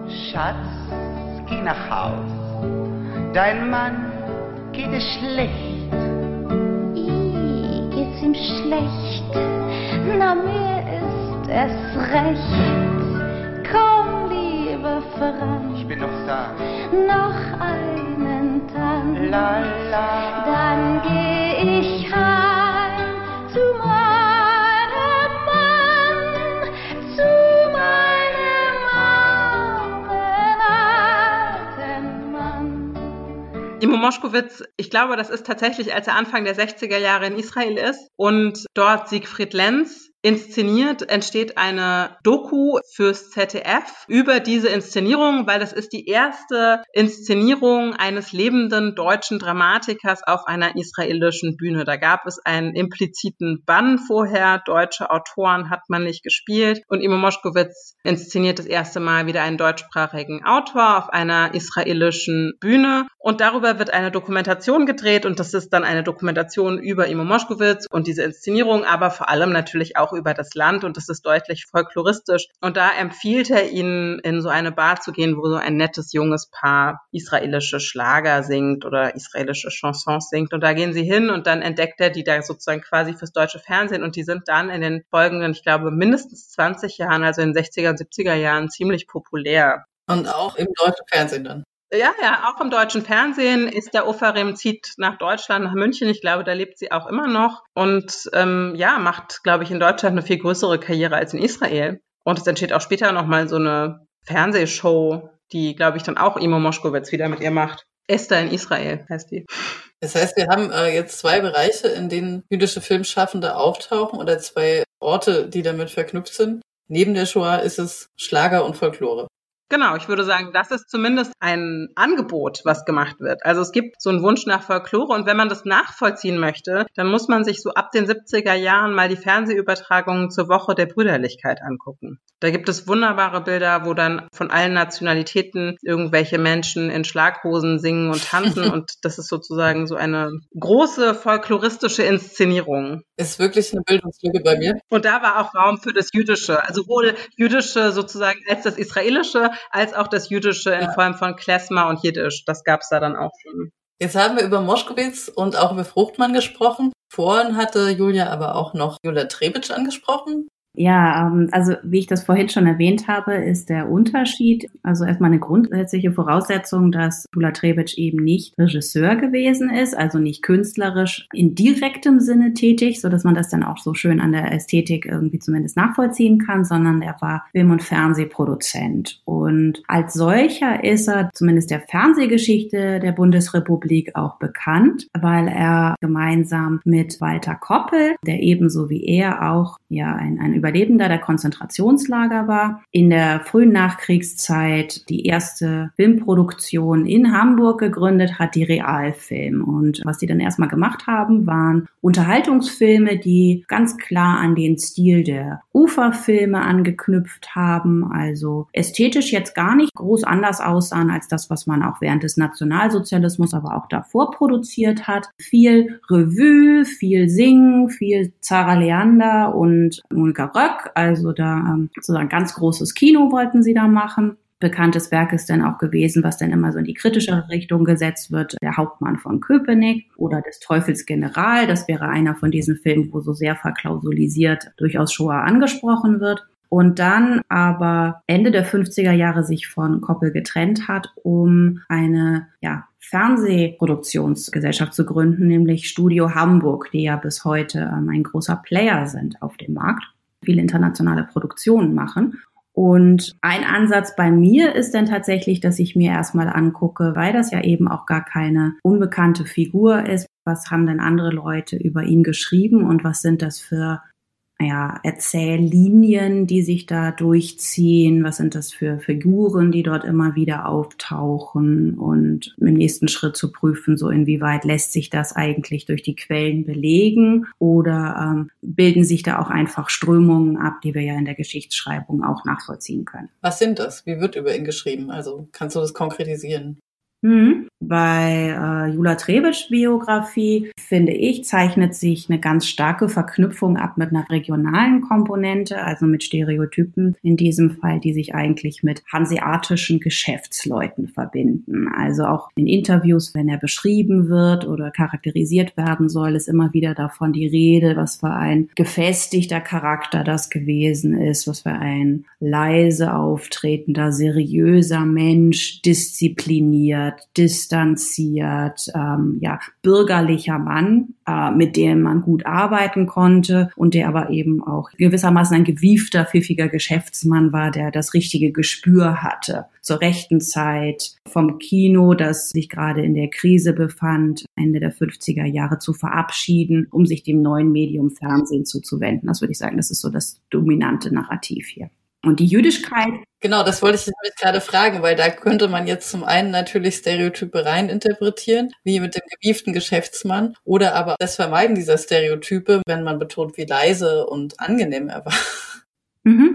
Schatz, geh nach Haus. Dein Mann geht es schlecht. I, geht's ihm schlecht? Na, mir ist es recht. Komm, liebe Frank. Ich bin noch da. Noch einen Tanz. La, la. Dann geh Imo Moschkowitz, ich glaube, das ist tatsächlich, als er Anfang der 60er Jahre in Israel ist und dort Siegfried Lenz inszeniert, entsteht eine Doku fürs ZDF über diese Inszenierung, weil das ist die erste Inszenierung eines lebenden deutschen Dramatikers auf einer israelischen Bühne. Da gab es einen impliziten Bann vorher. Deutsche Autoren hat man nicht gespielt. Und Imo Moschkowitz inszeniert das erste Mal wieder einen deutschsprachigen Autor auf einer israelischen Bühne. Und darüber wird eine Dokumentation gedreht. Und das ist dann eine Dokumentation über Imo Moschkowitz und diese Inszenierung, aber vor allem natürlich auch über das Land. Und das ist deutlich folkloristisch. Und da empfiehlt er ihnen, in so eine Bar zu gehen, wo so ein nettes junges Paar israelische Schlager singt oder israelische Chansons singt. Und da gehen sie hin und dann entdeckt er die da sozusagen quasi fürs deutsche Fernsehen. Und die sind dann in den folgenden, ich glaube, mindestens 20 Jahren, also in den 60er und 70er Jahren, ziemlich populär. Und auch im deutschen Fernsehen dann. Ja, ja, auch im deutschen Fernsehen ist der Oferim zieht nach Deutschland, nach München. Ich glaube, da lebt sie auch immer noch und ähm, ja, macht, glaube ich, in Deutschland eine viel größere Karriere als in Israel. Und es entsteht auch später nochmal so eine Fernsehshow, die, glaube ich, dann auch Imo Moschkowitz wieder mit ihr macht. Esther in Israel heißt die. Das heißt, wir haben äh, jetzt zwei Bereiche, in denen jüdische Filmschaffende auftauchen oder zwei Orte, die damit verknüpft sind. Neben der Shoah ist es Schlager und Folklore. Genau, ich würde sagen, das ist zumindest ein Angebot, was gemacht wird. Also es gibt so einen Wunsch nach Folklore und wenn man das nachvollziehen möchte, dann muss man sich so ab den 70er Jahren mal die Fernsehübertragungen zur Woche der Brüderlichkeit angucken. Da gibt es wunderbare Bilder, wo dann von allen Nationalitäten irgendwelche Menschen in Schlaghosen singen und tanzen und das ist sozusagen so eine große folkloristische Inszenierung. Ist wirklich eine Bildungslücke bei mir. Und da war auch Raum für das Jüdische, also sowohl Jüdische sozusagen als das Israelische, als auch das Jüdische in Ja. Form von Klezmer und Jiddisch. Das gab's da dann auch schon. Jetzt haben wir über Moschkowitz und auch über Fruchtmann gesprochen. Vorhin hatte Julia aber auch noch Julia Trebitsch angesprochen. Ja, ähm, also wie ich das vorhin schon erwähnt habe, ist der Unterschied, also erstmal eine grundsätzliche Voraussetzung, dass Tula Trebic eben nicht Regisseur gewesen ist, also nicht künstlerisch in direktem Sinne tätig, so dass man das dann auch so schön an der Ästhetik irgendwie zumindest nachvollziehen kann, sondern er war Film- und Fernsehproduzent. Und als solcher ist er zumindest der Fernsehgeschichte der Bundesrepublik auch bekannt, weil er gemeinsam mit Walter Koppel, der ebenso wie er auch ja ein, ein Überlebender der Konzentrationslager war, in der frühen Nachkriegszeit die erste Filmproduktion in Hamburg gegründet hat, die Realfilm. Und was die dann erstmal gemacht haben, waren Unterhaltungsfilme, die ganz klar an den Stil der Uferfilme angeknüpft haben, also ästhetisch jetzt gar nicht groß anders aussahen als das, was man auch während des Nationalsozialismus, aber auch davor produziert hat. Viel Revue, viel Singen, viel Zara Leander und Monika Röck, also da ähm, sozusagen ganz großes Kino wollten sie da machen. Bekanntes Werk ist dann auch gewesen, was dann immer so in die kritischere Richtung gesetzt wird, der Hauptmann von Köpenick oder des Teufels General. Das wäre einer von diesen Filmen, wo so sehr verklausulisiert durchaus Shoah angesprochen wird. Und dann aber Ende der 50er Jahre sich von Koppel getrennt hat, um eine ja, Fernsehproduktionsgesellschaft zu gründen, nämlich Studio Hamburg, die ja bis heute ähm, ein großer Player sind auf dem Markt, viele internationale Produktionen machen. Und ein Ansatz bei mir ist dann tatsächlich, dass ich mir erstmal angucke, weil das ja eben auch gar keine unbekannte Figur ist. Was haben denn andere Leute über ihn geschrieben und was sind das für ja, Erzähllinien, die sich da durchziehen? Was sind das für Figuren, die dort immer wieder auftauchen? Und im nächsten Schritt zu prüfen, so inwieweit lässt sich das eigentlich durch die Quellen belegen oder ähm, bilden sich da auch einfach Strömungen ab, die wir ja in der Geschichtsschreibung auch nachvollziehen können. Was sind das? Wie wird über ihn geschrieben? Also kannst du das konkretisieren? Mhm. Bei äh, Jula Trebitsch Biografie, finde ich, zeichnet sich eine ganz starke Verknüpfung ab mit einer regionalen Komponente, also mit Stereotypen in diesem Fall, die sich eigentlich mit hanseatischen Geschäftsleuten verbinden. Also auch in Interviews, wenn er beschrieben wird oder charakterisiert werden soll, ist immer wieder davon die Rede, was für ein gefestigter Charakter das gewesen ist, was für ein leise auftretender, seriöser Mensch, diszipliniert, distanziert, ähm, ja, bürgerlicher Mann, äh, mit dem man gut arbeiten konnte und der aber eben auch gewissermaßen ein gewiefter, pfiffiger Geschäftsmann war, der das richtige Gespür hatte. Zur rechten Zeit vom Kino, das sich gerade in der Krise befand, Ende der 50er Jahre zu verabschieden, um sich dem neuen Medium Fernsehen zuzuwenden. Das würde ich sagen, das ist so das dominante Narrativ hier. Und die Jüdischkeit. Genau, das wollte ich jetzt gerade fragen, weil da könnte man jetzt zum einen natürlich Stereotype rein interpretieren, wie mit dem gewieften Geschäftsmann, oder aber das Vermeiden dieser Stereotype, wenn man betont, wie leise und angenehm er war. Mhm.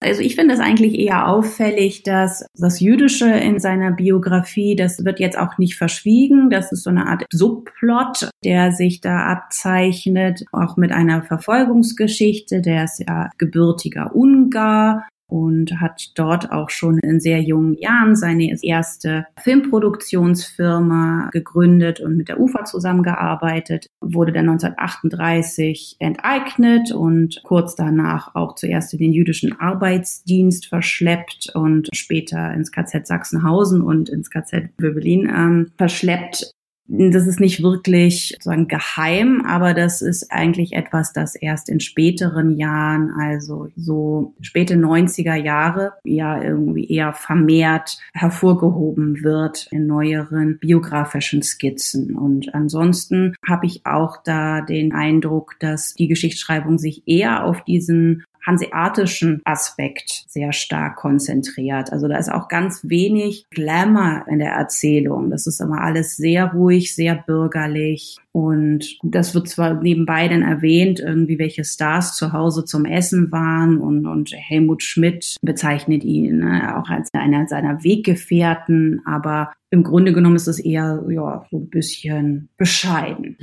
Also ich finde es eigentlich eher auffällig, dass das Jüdische in seiner Biografie, das wird jetzt auch nicht verschwiegen. Das ist so eine Art Subplot, der sich da abzeichnet, auch mit einer Verfolgungsgeschichte. Der ist ja gebürtiger Ungar und hat dort auch schon in sehr jungen Jahren seine erste Filmproduktionsfirma gegründet und mit der UFA zusammengearbeitet, wurde dann 1938 enteignet und kurz danach auch zuerst in den jüdischen Arbeitsdienst verschleppt und später ins KZ Sachsenhausen und ins KZ Wöbelin ähm, verschleppt das ist nicht wirklich sozusagen geheim, aber das ist eigentlich etwas, das erst in späteren Jahren, also so späte 90er Jahre, ja irgendwie eher vermehrt hervorgehoben wird in neueren biografischen Skizzen. Und ansonsten habe ich auch da den Eindruck, dass die Geschichtsschreibung sich eher auf diesen hanseatischen Aspekt sehr stark konzentriert. Also da ist auch ganz wenig Glamour in der Erzählung. Das ist immer alles sehr ruhig, sehr bürgerlich. Und das wird zwar nebenbei dann erwähnt, irgendwie welche Stars zu Hause zum Essen waren und, und Helmut Schmidt bezeichnet ihn ne, auch als einer seiner Weggefährten, aber im Grunde genommen ist es eher ja, so ein bisschen bescheiden.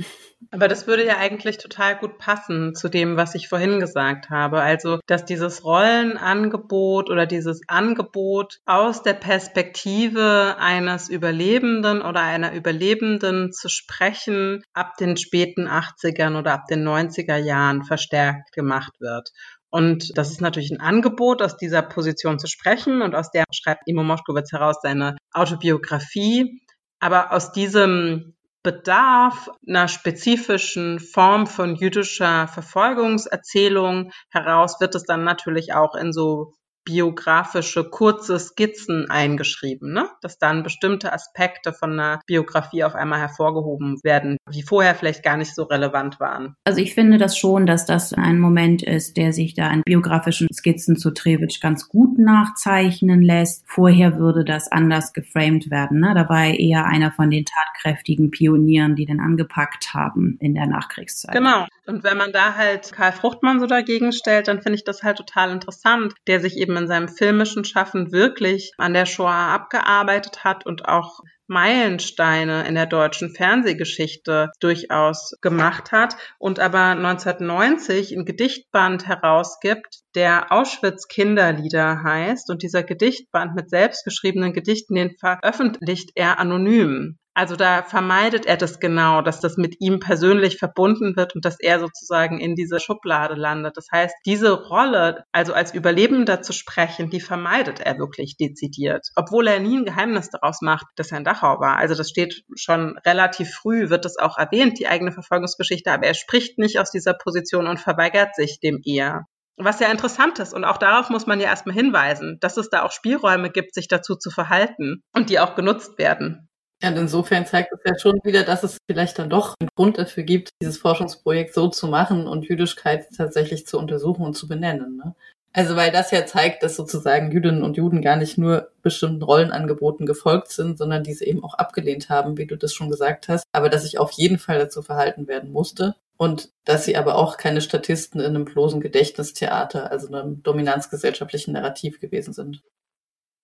Aber das würde ja eigentlich total gut passen zu dem, was ich vorhin gesagt habe. Also, dass dieses Rollenangebot oder dieses Angebot aus der Perspektive eines Überlebenden oder einer Überlebenden zu sprechen, ab den späten 80ern oder ab den 90er Jahren verstärkt gemacht wird. Und das ist natürlich ein Angebot, aus dieser Position zu sprechen. Und aus der schreibt Imo Moschkowitz heraus seine Autobiografie. Aber aus diesem Bedarf einer spezifischen Form von jüdischer Verfolgungserzählung. Heraus wird es dann natürlich auch in so biografische kurze Skizzen eingeschrieben, ne? dass dann bestimmte Aspekte von einer Biografie auf einmal hervorgehoben werden, die vorher vielleicht gar nicht so relevant waren. Also ich finde das schon, dass das ein Moment ist, der sich da in biografischen Skizzen zu Trewitsch ganz gut nachzeichnen lässt. Vorher würde das anders geframed werden. Ne? Dabei eher einer von den tatkräftigen Pionieren, die den angepackt haben in der Nachkriegszeit. Genau. Und wenn man da halt Karl Fruchtmann so dagegen stellt, dann finde ich das halt total interessant, der sich eben in seinem filmischen Schaffen wirklich an der Shoah abgearbeitet hat und auch Meilensteine in der deutschen Fernsehgeschichte durchaus gemacht hat und aber 1990 ein Gedichtband herausgibt, der Auschwitz Kinderlieder heißt und dieser Gedichtband mit selbstgeschriebenen Gedichten, den veröffentlicht er anonym. Also da vermeidet er das genau, dass das mit ihm persönlich verbunden wird und dass er sozusagen in diese Schublade landet. Das heißt, diese Rolle, also als Überlebender zu sprechen, die vermeidet er wirklich dezidiert, obwohl er nie ein Geheimnis daraus macht, dass er in Dachau war. Also das steht schon relativ früh, wird das auch erwähnt, die eigene Verfolgungsgeschichte, aber er spricht nicht aus dieser Position und verweigert sich dem eher. Was ja interessant ist und auch darauf muss man ja erstmal hinweisen, dass es da auch Spielräume gibt, sich dazu zu verhalten und die auch genutzt werden. Ja, und insofern zeigt es ja schon wieder, dass es vielleicht dann doch einen Grund dafür gibt, dieses Forschungsprojekt so zu machen und Jüdischkeit tatsächlich zu untersuchen und zu benennen. Ne? Also weil das ja zeigt, dass sozusagen Jüdinnen und Juden gar nicht nur bestimmten Rollenangeboten gefolgt sind, sondern diese eben auch abgelehnt haben, wie du das schon gesagt hast, aber dass sich auf jeden Fall dazu verhalten werden musste und dass sie aber auch keine Statisten in einem bloßen Gedächtnistheater, also einem dominanzgesellschaftlichen Narrativ gewesen sind.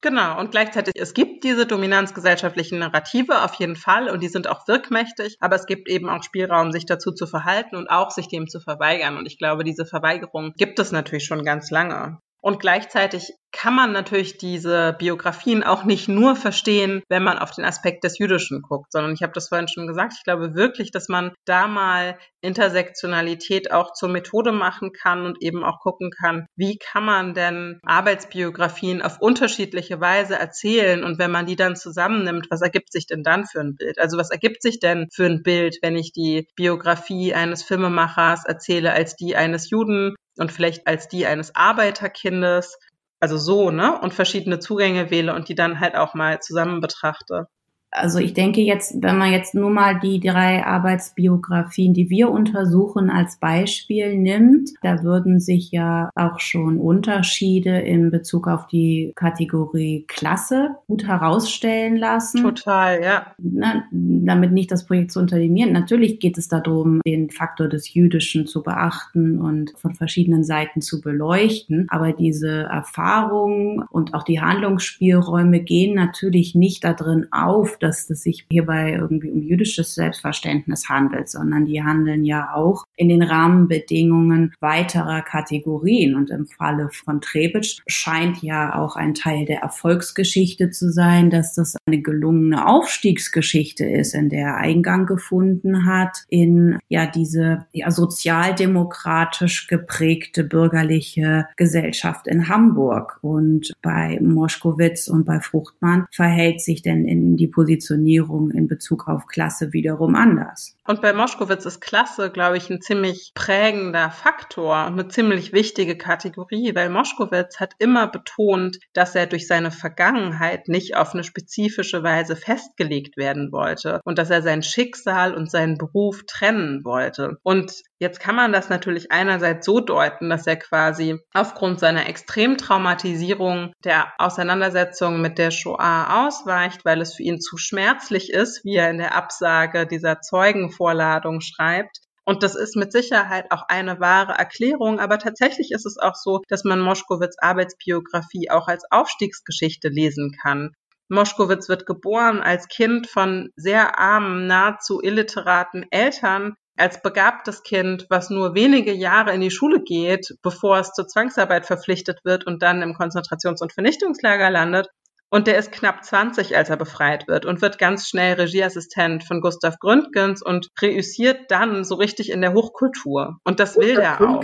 Genau, und gleichzeitig, es gibt diese dominanzgesellschaftlichen Narrative auf jeden Fall und die sind auch wirkmächtig, aber es gibt eben auch Spielraum, sich dazu zu verhalten und auch sich dem zu verweigern. Und ich glaube, diese Verweigerung gibt es natürlich schon ganz lange. Und gleichzeitig kann man natürlich diese Biografien auch nicht nur verstehen, wenn man auf den Aspekt des Jüdischen guckt, sondern ich habe das vorhin schon gesagt, ich glaube wirklich, dass man da mal Intersektionalität auch zur Methode machen kann und eben auch gucken kann, wie kann man denn Arbeitsbiografien auf unterschiedliche Weise erzählen und wenn man die dann zusammennimmt, was ergibt sich denn dann für ein Bild? Also was ergibt sich denn für ein Bild, wenn ich die Biografie eines Filmemachers erzähle als die eines Juden und vielleicht als die eines Arbeiterkindes also so, ne? Und verschiedene Zugänge wähle und die dann halt auch mal zusammen betrachte. Also ich denke jetzt, wenn man jetzt nur mal die drei Arbeitsbiografien, die wir untersuchen, als Beispiel nimmt, da würden sich ja auch schon Unterschiede in Bezug auf die Kategorie Klasse gut herausstellen lassen. Total, ja. Na, damit nicht das Projekt zu unterminieren. Natürlich geht es darum, den Faktor des Jüdischen zu beachten und von verschiedenen Seiten zu beleuchten. Aber diese Erfahrungen und auch die Handlungsspielräume gehen natürlich nicht darin auf, dass es sich hierbei irgendwie um jüdisches Selbstverständnis handelt, sondern die handeln ja auch in den Rahmenbedingungen weiterer Kategorien. Und im Falle von Trebitsch scheint ja auch ein Teil der Erfolgsgeschichte zu sein, dass das eine gelungene Aufstiegsgeschichte ist, in der er Eingang gefunden hat in ja diese ja, sozialdemokratisch geprägte bürgerliche Gesellschaft in Hamburg. Und bei Moschkowitz und bei Fruchtmann verhält sich denn in die Position Positionierung in Bezug auf Klasse wiederum anders. Und bei Moschkowitz ist Klasse, glaube ich, ein ziemlich prägender Faktor eine ziemlich wichtige Kategorie, weil Moschkowitz hat immer betont, dass er durch seine Vergangenheit nicht auf eine spezifische Weise festgelegt werden wollte und dass er sein Schicksal und seinen Beruf trennen wollte. Und jetzt kann man das natürlich einerseits so deuten, dass er quasi aufgrund seiner Extremtraumatisierung der Auseinandersetzung mit der Shoah ausweicht, weil es für ihn zu schmerzlich ist, wie er in der Absage dieser Zeugenvorladung schreibt. Und das ist mit Sicherheit auch eine wahre Erklärung, aber tatsächlich ist es auch so, dass man Moschkowitz Arbeitsbiografie auch als Aufstiegsgeschichte lesen kann. Moschkowitz wird geboren als Kind von sehr armen, nahezu illiteraten Eltern, als begabtes Kind, was nur wenige Jahre in die Schule geht, bevor es zur Zwangsarbeit verpflichtet wird und dann im Konzentrations- und Vernichtungslager landet. Und der ist knapp 20, als er befreit wird und wird ganz schnell Regieassistent von Gustav Gründgens und reüssiert dann so richtig in der Hochkultur. Und das will er auch.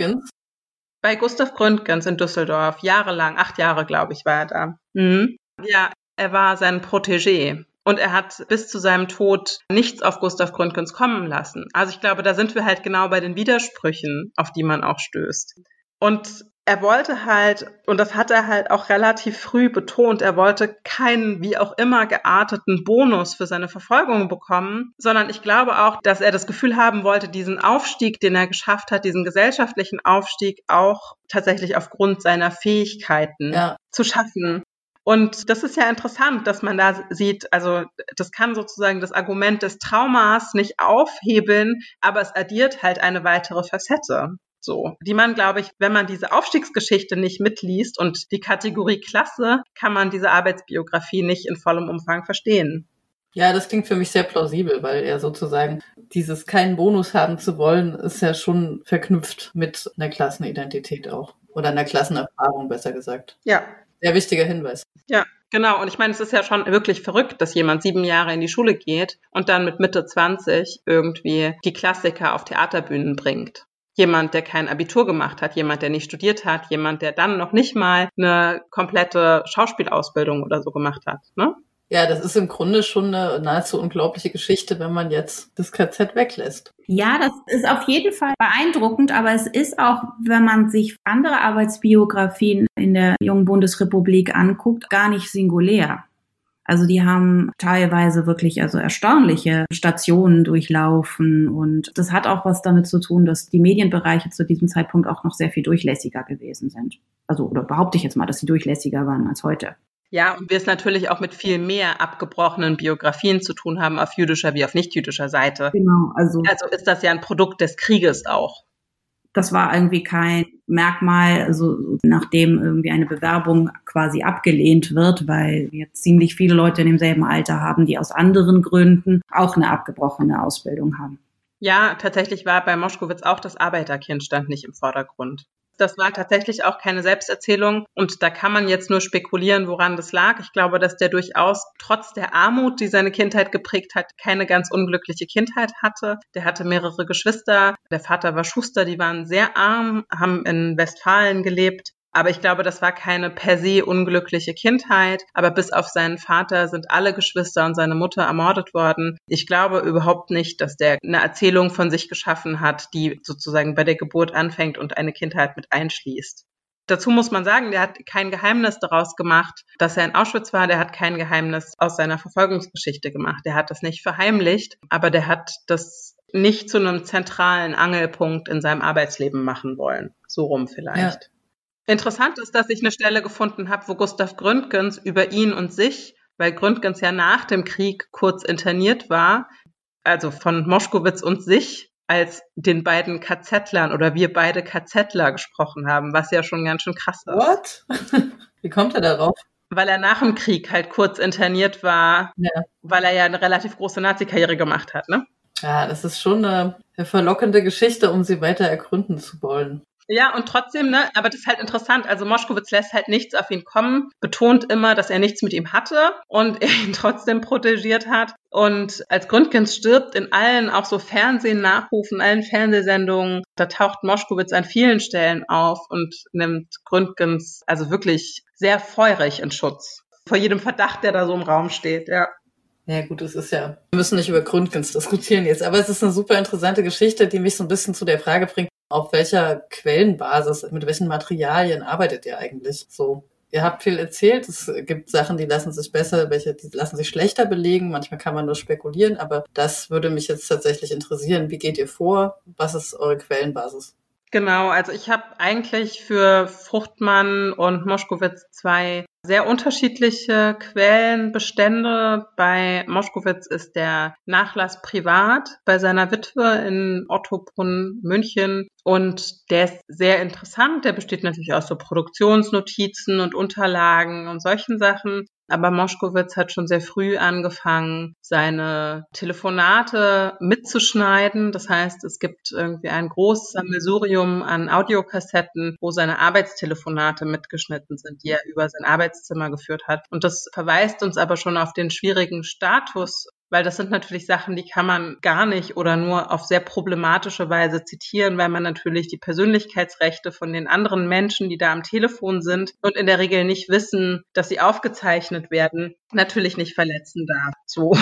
Bei Gustav Gründgens in Düsseldorf, jahrelang, acht Jahre, glaube ich, war er da. Mhm. Ja, er war sein Protégé. Und er hat bis zu seinem Tod nichts auf Gustav Gründgens kommen lassen. Also ich glaube, da sind wir halt genau bei den Widersprüchen, auf die man auch stößt. Und er wollte halt, und das hat er halt auch relativ früh betont, er wollte keinen wie auch immer gearteten Bonus für seine Verfolgung bekommen, sondern ich glaube auch, dass er das Gefühl haben wollte, diesen Aufstieg, den er geschafft hat, diesen gesellschaftlichen Aufstieg auch tatsächlich aufgrund seiner Fähigkeiten ja. zu schaffen. Und das ist ja interessant, dass man da sieht, also das kann sozusagen das Argument des Traumas nicht aufhebeln, aber es addiert halt eine weitere Facette. So, die man, glaube ich, wenn man diese Aufstiegsgeschichte nicht mitliest und die Kategorie Klasse, kann man diese Arbeitsbiografie nicht in vollem Umfang verstehen. Ja, das klingt für mich sehr plausibel, weil er sozusagen dieses keinen Bonus haben zu wollen, ist ja schon verknüpft mit einer Klassenidentität auch. Oder einer Klassenerfahrung, besser gesagt. Ja. Sehr wichtiger Hinweis. Ja, Genau, und ich meine, es ist ja schon wirklich verrückt, dass jemand sieben Jahre in die Schule geht und dann mit Mitte 20 irgendwie die Klassiker auf Theaterbühnen bringt jemand, der kein Abitur gemacht hat, jemand, der nicht studiert hat, jemand, der dann noch nicht mal eine komplette Schauspielausbildung oder so gemacht hat. Ne? Ja, das ist im Grunde schon eine nahezu unglaubliche Geschichte, wenn man jetzt das KZ weglässt. Ja, das ist auf jeden Fall beeindruckend, aber es ist auch, wenn man sich andere Arbeitsbiografien in der jungen Bundesrepublik anguckt, gar nicht singulär. Also die haben teilweise wirklich also erstaunliche Stationen durchlaufen und das hat auch was damit zu tun, dass die Medienbereiche zu diesem Zeitpunkt auch noch sehr viel durchlässiger gewesen sind. Also oder behaupte ich jetzt mal, dass sie durchlässiger waren als heute. Ja, und wir es natürlich auch mit viel mehr abgebrochenen Biografien zu tun haben auf jüdischer wie auf nicht-jüdischer Seite. Genau, also Also ist das ja ein Produkt des Krieges auch. das war irgendwie kein Merkmal, also nachdem irgendwie eine Bewerbung quasi abgelehnt wird, weil wir ziemlich viele Leute in demselben Alter haben, die aus anderen Gründen auch eine abgebrochene Ausbildung haben. Ja, tatsächlich war bei Moschkowitz auch das Arbeiterkind stand nicht im Vordergrund. Das war tatsächlich auch keine Selbsterzählung und da kann man jetzt nur spekulieren, woran das lag. Ich glaube, dass der durchaus trotz der Armut, die seine Kindheit geprägt hat, keine ganz unglückliche Kindheit hatte. Der hatte mehrere Geschwister. Der Vater war Schuster, die waren sehr arm, haben in Westfalen gelebt. Aber ich glaube, das war keine per se unglückliche Kindheit. Aber bis auf seinen Vater sind alle Geschwister und seine Mutter ermordet worden. Ich glaube überhaupt nicht, dass der eine Erzählung von sich geschaffen hat, die sozusagen bei der Geburt anfängt und eine Kindheit mit einschließt. Dazu muss man sagen, der hat kein Geheimnis daraus gemacht, dass er in Auschwitz war. Der hat kein Geheimnis aus seiner Verfolgungsgeschichte gemacht. Der hat das nicht verheimlicht, aber der hat das nicht zu einem zentralen Angelpunkt in seinem Arbeitsleben machen wollen. So rum vielleicht. Interessant ist, dass ich eine Stelle gefunden habe, wo Gustav Gründgens über ihn und sich, weil Gründgens ja nach dem Krieg kurz interniert war, also von Moschkowitz und sich als den beiden KZlern oder wir beide KZler gesprochen haben, was ja schon ganz schön krass ist. What? Wie kommt er darauf? Weil er nach dem Krieg halt kurz interniert war, Ja. weil er ja eine relativ große Nazi-Karriere gemacht hat, ne? Ja, das ist schon eine, eine verlockende Geschichte, um sie weiter ergründen zu wollen. Ja, und trotzdem, ne, aber das ist halt interessant. Also Moschkowitz lässt halt nichts auf ihn kommen, betont immer, dass er nichts mit ihm hatte und er ihn trotzdem protegiert hat. Und als Gründgens stirbt, in allen auch so Fernsehen-Nachrufen, allen Fernsehsendungen, da taucht Moschkowitz an vielen Stellen auf und nimmt Gründgens also wirklich sehr feurig in Schutz. Vor jedem Verdacht, der da so im Raum steht, ja. Ja gut, es ist ja, wir müssen nicht über Grundkins diskutieren jetzt, aber es ist eine super interessante Geschichte, die mich so ein bisschen zu der Frage bringt, auf welcher Quellenbasis, mit welchen Materialien arbeitet ihr eigentlich so? Ihr habt viel erzählt, es gibt Sachen, die lassen sich besser, welche, die lassen sich schlechter belegen, manchmal kann man nur spekulieren, aber das würde mich jetzt tatsächlich interessieren. Wie geht ihr vor? Was ist eure Quellenbasis? Genau, also ich habe eigentlich für Fruchtmann und Moschkowitz zwei sehr unterschiedliche Quellenbestände. Bei Moschkowitz ist der Nachlass privat bei seiner Witwe in Ottobrunn, München. Und der ist sehr interessant. Der besteht natürlich aus so Produktionsnotizen und Unterlagen und solchen Sachen. Aber Moschkowitz hat schon sehr früh angefangen, seine Telefonate mitzuschneiden. Das heißt, es gibt irgendwie ein großes Sammelsurium an Audiokassetten, wo seine Arbeitstelefonate mitgeschnitten sind, die er über sein Arbeitszimmer geführt hat. Und das verweist uns aber schon auf den schwierigen Status weil das sind natürlich Sachen, die kann man gar nicht oder nur auf sehr problematische Weise zitieren, weil man natürlich die Persönlichkeitsrechte von den anderen Menschen, die da am Telefon sind und in der Regel nicht wissen, dass sie aufgezeichnet werden, natürlich nicht verletzen darf. So,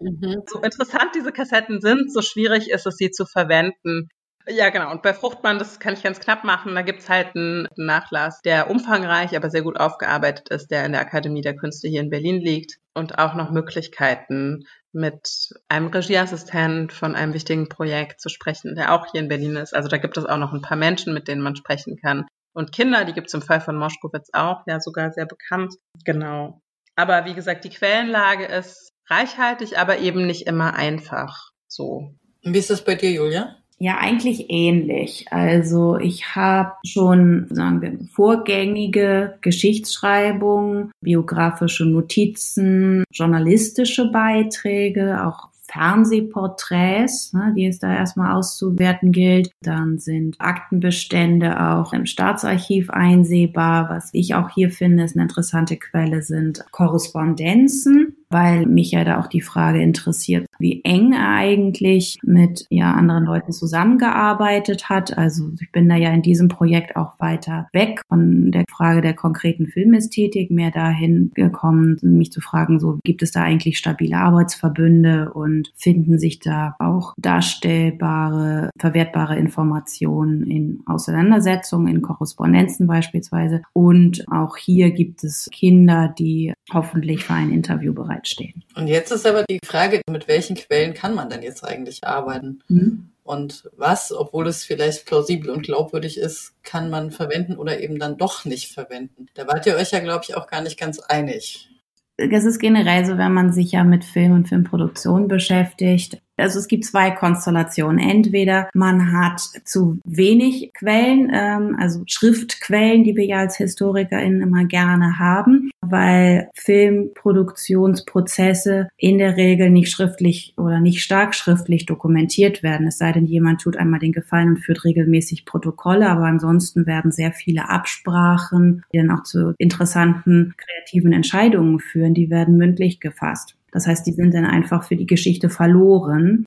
Mhm. so interessant diese Kassetten sind, so schwierig ist es, sie zu verwenden. Ja, genau. Und bei Fruchtmann, das kann ich ganz knapp machen, da gibt's halt einen Nachlass, der umfangreich, aber sehr gut aufgearbeitet ist, der in der Akademie der Künste hier in Berlin liegt. Und auch noch Möglichkeiten, mit einem Regieassistent von einem wichtigen Projekt zu sprechen, der auch hier in Berlin ist. Also da gibt es auch noch ein paar Menschen, mit denen man sprechen kann. Und Kinder, die gibt es im Fall von Moschkowitz auch, ja sogar sehr bekannt. Genau. Aber wie gesagt, die Quellenlage ist reichhaltig, aber eben nicht immer einfach. So. Wie ist das bei dir, Julia? Ja, eigentlich ähnlich. Also ich habe schon, sagen wir, vorgängige Geschichtsschreibung, biografische Notizen, journalistische Beiträge, auch Fernsehporträts, ne, die es da erstmal auszuwerten gilt. Dann sind Aktenbestände auch im Staatsarchiv einsehbar. Was ich auch hier finde, ist eine interessante Quelle, sind Korrespondenzen weil mich ja da auch die Frage interessiert, wie eng er eigentlich mit ja, anderen Leuten zusammengearbeitet hat. Also ich bin da ja in diesem Projekt auch weiter weg von der Frage der konkreten Filmästhetik, mehr dahin gekommen, mich zu fragen, so gibt es da eigentlich stabile Arbeitsverbünde und finden sich da auch darstellbare, verwertbare Informationen in Auseinandersetzungen, in Korrespondenzen beispielsweise. Und auch hier gibt es Kinder, die hoffentlich für ein Interview bereitstehen. Und jetzt ist aber die Frage, mit welchen Quellen kann man denn jetzt eigentlich arbeiten? Mhm. Und was, obwohl es vielleicht plausibel und glaubwürdig ist, kann man verwenden oder eben dann doch nicht verwenden? Da wart ihr euch ja, glaube ich, auch gar nicht ganz einig. Es ist generell so, wenn man sich ja mit Film und Filmproduktion beschäftigt, also es gibt zwei Konstellationen. Entweder man hat zu wenig Quellen, ähm, also Schriftquellen, die wir ja als HistorikerInnen immer gerne haben, weil Filmproduktionsprozesse in der Regel nicht schriftlich oder nicht stark schriftlich dokumentiert werden. Es sei denn, jemand tut einmal den Gefallen und führt regelmäßig Protokolle, aber ansonsten werden sehr viele Absprachen, die dann auch zu interessanten kreativen Entscheidungen führen, die werden mündlich gefasst. Das heißt, die sind dann einfach für die Geschichte verloren.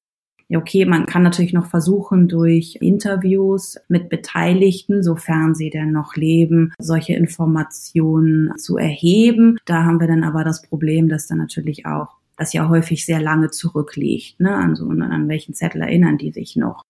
Ja, okay, man kann natürlich noch versuchen, durch Interviews mit Beteiligten, sofern sie denn noch leben, solche Informationen zu erheben. Da haben wir dann aber das Problem, dass dann natürlich auch das ja häufig sehr lange zurückliegt. Ne? Also an welchen Zettel erinnern die sich noch?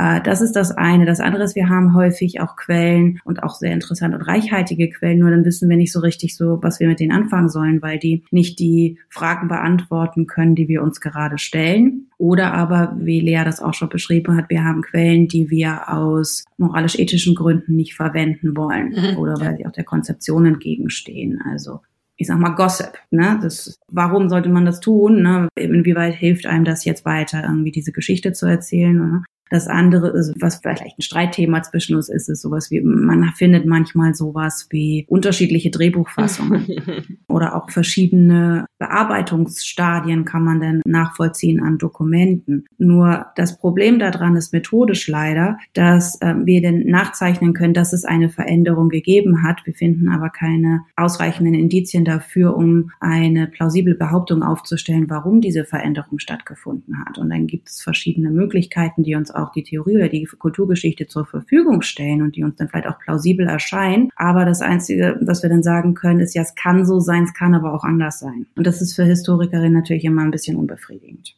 Äh, das ist das eine. Das andere ist, wir haben häufig auch Quellen und auch sehr interessante und reichhaltige Quellen, nur dann wissen wir nicht so richtig so, was wir mit denen anfangen sollen, weil die nicht die Fragen beantworten können, die wir uns gerade stellen. Oder aber, wie Lea das auch schon beschrieben hat, wir haben Quellen, die wir aus moralisch-ethischen Gründen nicht verwenden wollen mhm. oder weil sie auch der Konzeption entgegenstehen. Also ich sag mal, Gossip. Ne? Das, warum sollte man das tun? Ne? Inwieweit hilft einem das jetzt weiter, irgendwie diese Geschichte zu erzählen? Ne? Das andere ist, was vielleicht ein Streitthema zwischen uns ist, ist sowas wie, man findet manchmal sowas wie unterschiedliche Drehbuchfassungen oder auch verschiedene Bearbeitungsstadien kann man dann nachvollziehen an Dokumenten. Nur das Problem daran ist methodisch leider, dass äh, wir denn nachzeichnen können, dass es eine Veränderung gegeben hat. Wir finden aber keine ausreichenden Indizien dafür, um eine plausible Behauptung aufzustellen, warum diese Veränderung stattgefunden hat. Und dann gibt es verschiedene Möglichkeiten, die uns auch die Theorie oder die Kulturgeschichte zur Verfügung stellen und die uns dann vielleicht auch plausibel erscheinen. Aber das Einzige, was wir dann sagen können, ist ja, es kann so sein, es kann aber auch anders sein. Und das ist für Historikerinnen natürlich immer ein bisschen unbefriedigend.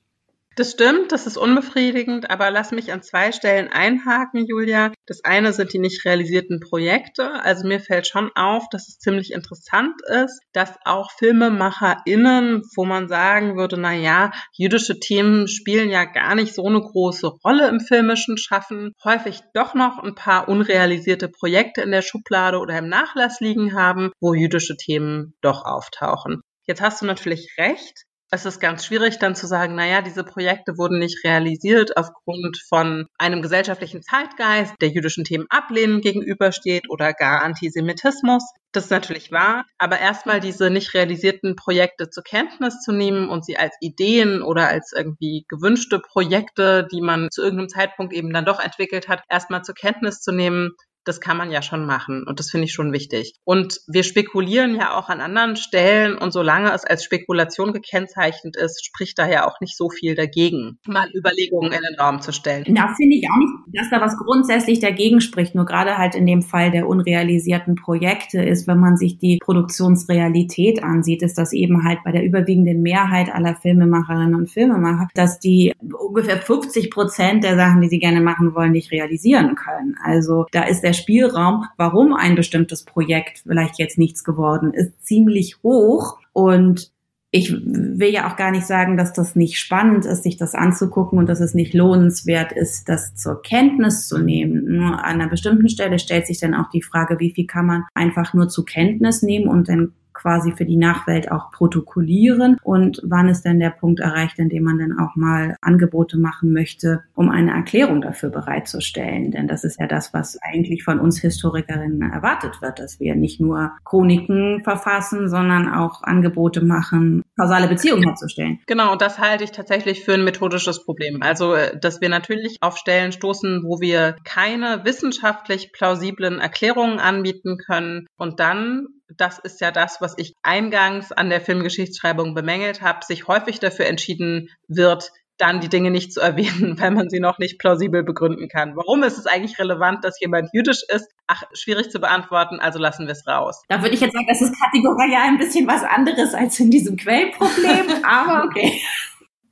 Das stimmt, das ist unbefriedigend, aber lass mich an zwei Stellen einhaken, Julia. Das eine sind die nicht realisierten Projekte. Also mir fällt schon auf, dass es ziemlich interessant ist, dass auch FilmemacherInnen, wo man sagen würde, na ja, jüdische Themen spielen ja gar nicht so eine große Rolle im filmischen Schaffen, häufig doch noch ein paar unrealisierte Projekte in der Schublade oder im Nachlass liegen haben, wo jüdische Themen doch auftauchen. Jetzt hast du natürlich recht es ist ganz schwierig dann zu sagen, naja, diese Projekte wurden nicht realisiert aufgrund von einem gesellschaftlichen Zeitgeist, der jüdischen Themen ablehnen gegenübersteht oder gar Antisemitismus. Das ist natürlich wahr, aber erstmal diese nicht realisierten Projekte zur Kenntnis zu nehmen und sie als Ideen oder als irgendwie gewünschte Projekte, die man zu irgendeinem Zeitpunkt eben dann doch entwickelt hat, erstmal zur Kenntnis zu nehmen, das kann man ja schon machen und das finde ich schon wichtig. Und wir spekulieren ja auch an anderen Stellen und solange es als Spekulation gekennzeichnet ist, spricht da ja auch nicht so viel dagegen, mal Überlegungen in den Raum zu stellen. Da finde ich auch nicht, dass da was grundsätzlich dagegen spricht, nur gerade halt in dem Fall der unrealisierten Projekte ist, wenn man sich die Produktionsrealität ansieht, ist das eben halt bei der überwiegenden Mehrheit aller Filmemacherinnen und Filmemacher, dass die ungefähr 50 Prozent der Sachen, die sie gerne machen wollen, nicht realisieren können. Also da ist der der Spielraum, warum ein bestimmtes Projekt vielleicht jetzt nichts geworden ist, ziemlich hoch. Und ich will ja auch gar nicht sagen, dass das nicht spannend ist, sich das anzugucken und dass es nicht lohnenswert ist, das zur Kenntnis zu nehmen. Nur an einer bestimmten Stelle stellt sich dann auch die Frage, wie viel kann man einfach nur zur Kenntnis nehmen und dann quasi für die Nachwelt auch protokollieren und wann ist denn der Punkt erreicht, in dem man dann auch mal Angebote machen möchte, um eine Erklärung dafür bereitzustellen. Denn das ist ja das, was eigentlich von uns Historikerinnen erwartet wird, dass wir nicht nur Chroniken verfassen, sondern auch Angebote machen, kausale Beziehung herzustellen. Genau, und das halte ich tatsächlich für ein methodisches Problem. Also, äh, dass wir natürlich auf Stellen stoßen, wo wir keine wissenschaftlich plausiblen Erklärungen anbieten können und dann das ist ja das, was ich eingangs an der Filmgeschichtsschreibung bemängelt habe, sich häufig dafür entschieden wird, dann die Dinge nicht zu erwähnen, weil man sie noch nicht plausibel begründen kann. Warum ist es eigentlich relevant, dass jemand jüdisch ist? Ach, schwierig zu beantworten, also lassen wir es raus. Da würde ich jetzt sagen, das ist kategorial ein bisschen was anderes als in diesem Quellproblem, aber okay.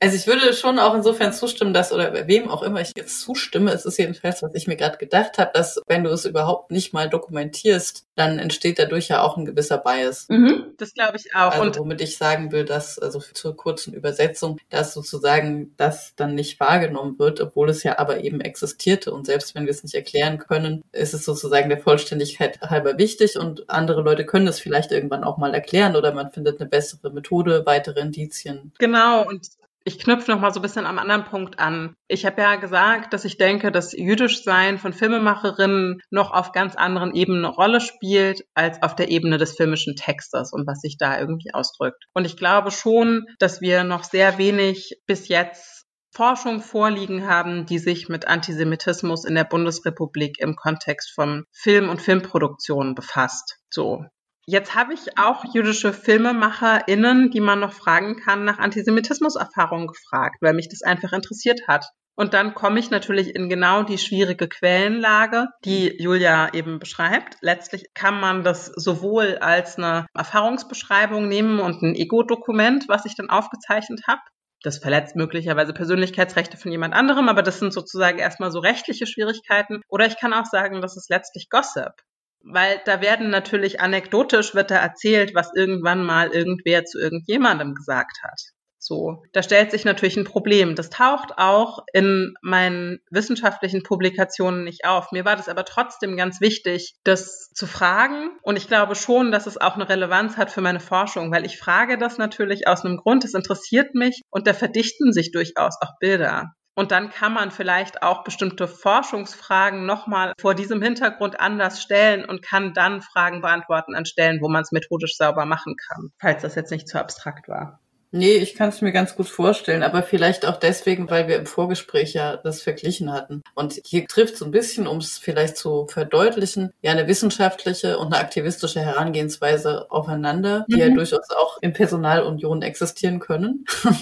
Also ich würde schon auch insofern zustimmen, dass, oder wem auch immer ich jetzt zustimme, es ist jedenfalls, was ich mir gerade gedacht habe, dass wenn du es überhaupt nicht mal dokumentierst, dann entsteht dadurch ja auch ein gewisser Bias. Mhm. Das glaube ich auch. Also womit ich sagen will, dass, also zur kurzen Übersetzung, dass sozusagen das dann nicht wahrgenommen wird, obwohl es ja aber eben existierte. Und selbst wenn wir es nicht erklären können, ist es sozusagen der Vollständigkeit halber wichtig und andere Leute können es vielleicht irgendwann auch mal erklären oder man findet eine bessere Methode, weitere Indizien. Genau, und ich knüpfe noch mal so ein bisschen am anderen Punkt an. Ich habe ja gesagt, dass ich denke, dass jüdisch sein von Filmemacherinnen noch auf ganz anderen Ebenen eine Rolle spielt als auf der Ebene des filmischen Textes und was sich da irgendwie ausdrückt. Und ich glaube schon, dass wir noch sehr wenig bis jetzt Forschung vorliegen haben, die sich mit Antisemitismus in der Bundesrepublik im Kontext von Film und Filmproduktion befasst. So. Jetzt habe ich auch jüdische FilmemacherInnen, die man noch fragen kann, nach Antisemitismuserfahrungen gefragt, weil mich das einfach interessiert hat. Und dann komme ich natürlich in genau die schwierige Quellenlage, die Julia eben beschreibt. Letztlich kann man das sowohl als eine Erfahrungsbeschreibung nehmen und ein Ego-Dokument, was ich dann aufgezeichnet habe. Das verletzt möglicherweise Persönlichkeitsrechte von jemand anderem, aber das sind sozusagen erstmal so rechtliche Schwierigkeiten. Oder ich kann auch sagen, das ist letztlich Gossip. Weil da werden natürlich anekdotisch wird da erzählt, was irgendwann mal irgendwer zu irgendjemandem gesagt hat. So, da stellt sich natürlich ein Problem. Das taucht auch in meinen wissenschaftlichen Publikationen nicht auf. Mir war das aber trotzdem ganz wichtig, das zu fragen. Und ich glaube schon, dass es auch eine Relevanz hat für meine Forschung, weil ich frage das natürlich aus einem Grund, es interessiert mich und da verdichten sich durchaus auch Bilder. Und dann kann man vielleicht auch bestimmte Forschungsfragen nochmal vor diesem Hintergrund anders stellen und kann dann Fragen beantworten an Stellen, wo man es methodisch sauber machen kann, falls das jetzt nicht zu abstrakt war. Nee, ich kann es mir ganz gut vorstellen, aber vielleicht auch deswegen, weil wir im Vorgespräch ja das verglichen hatten. Und hier trifft so ein bisschen, um es vielleicht zu verdeutlichen, ja eine wissenschaftliche und eine aktivistische Herangehensweise aufeinander, die mhm. ja durchaus auch in Personalunion existieren können.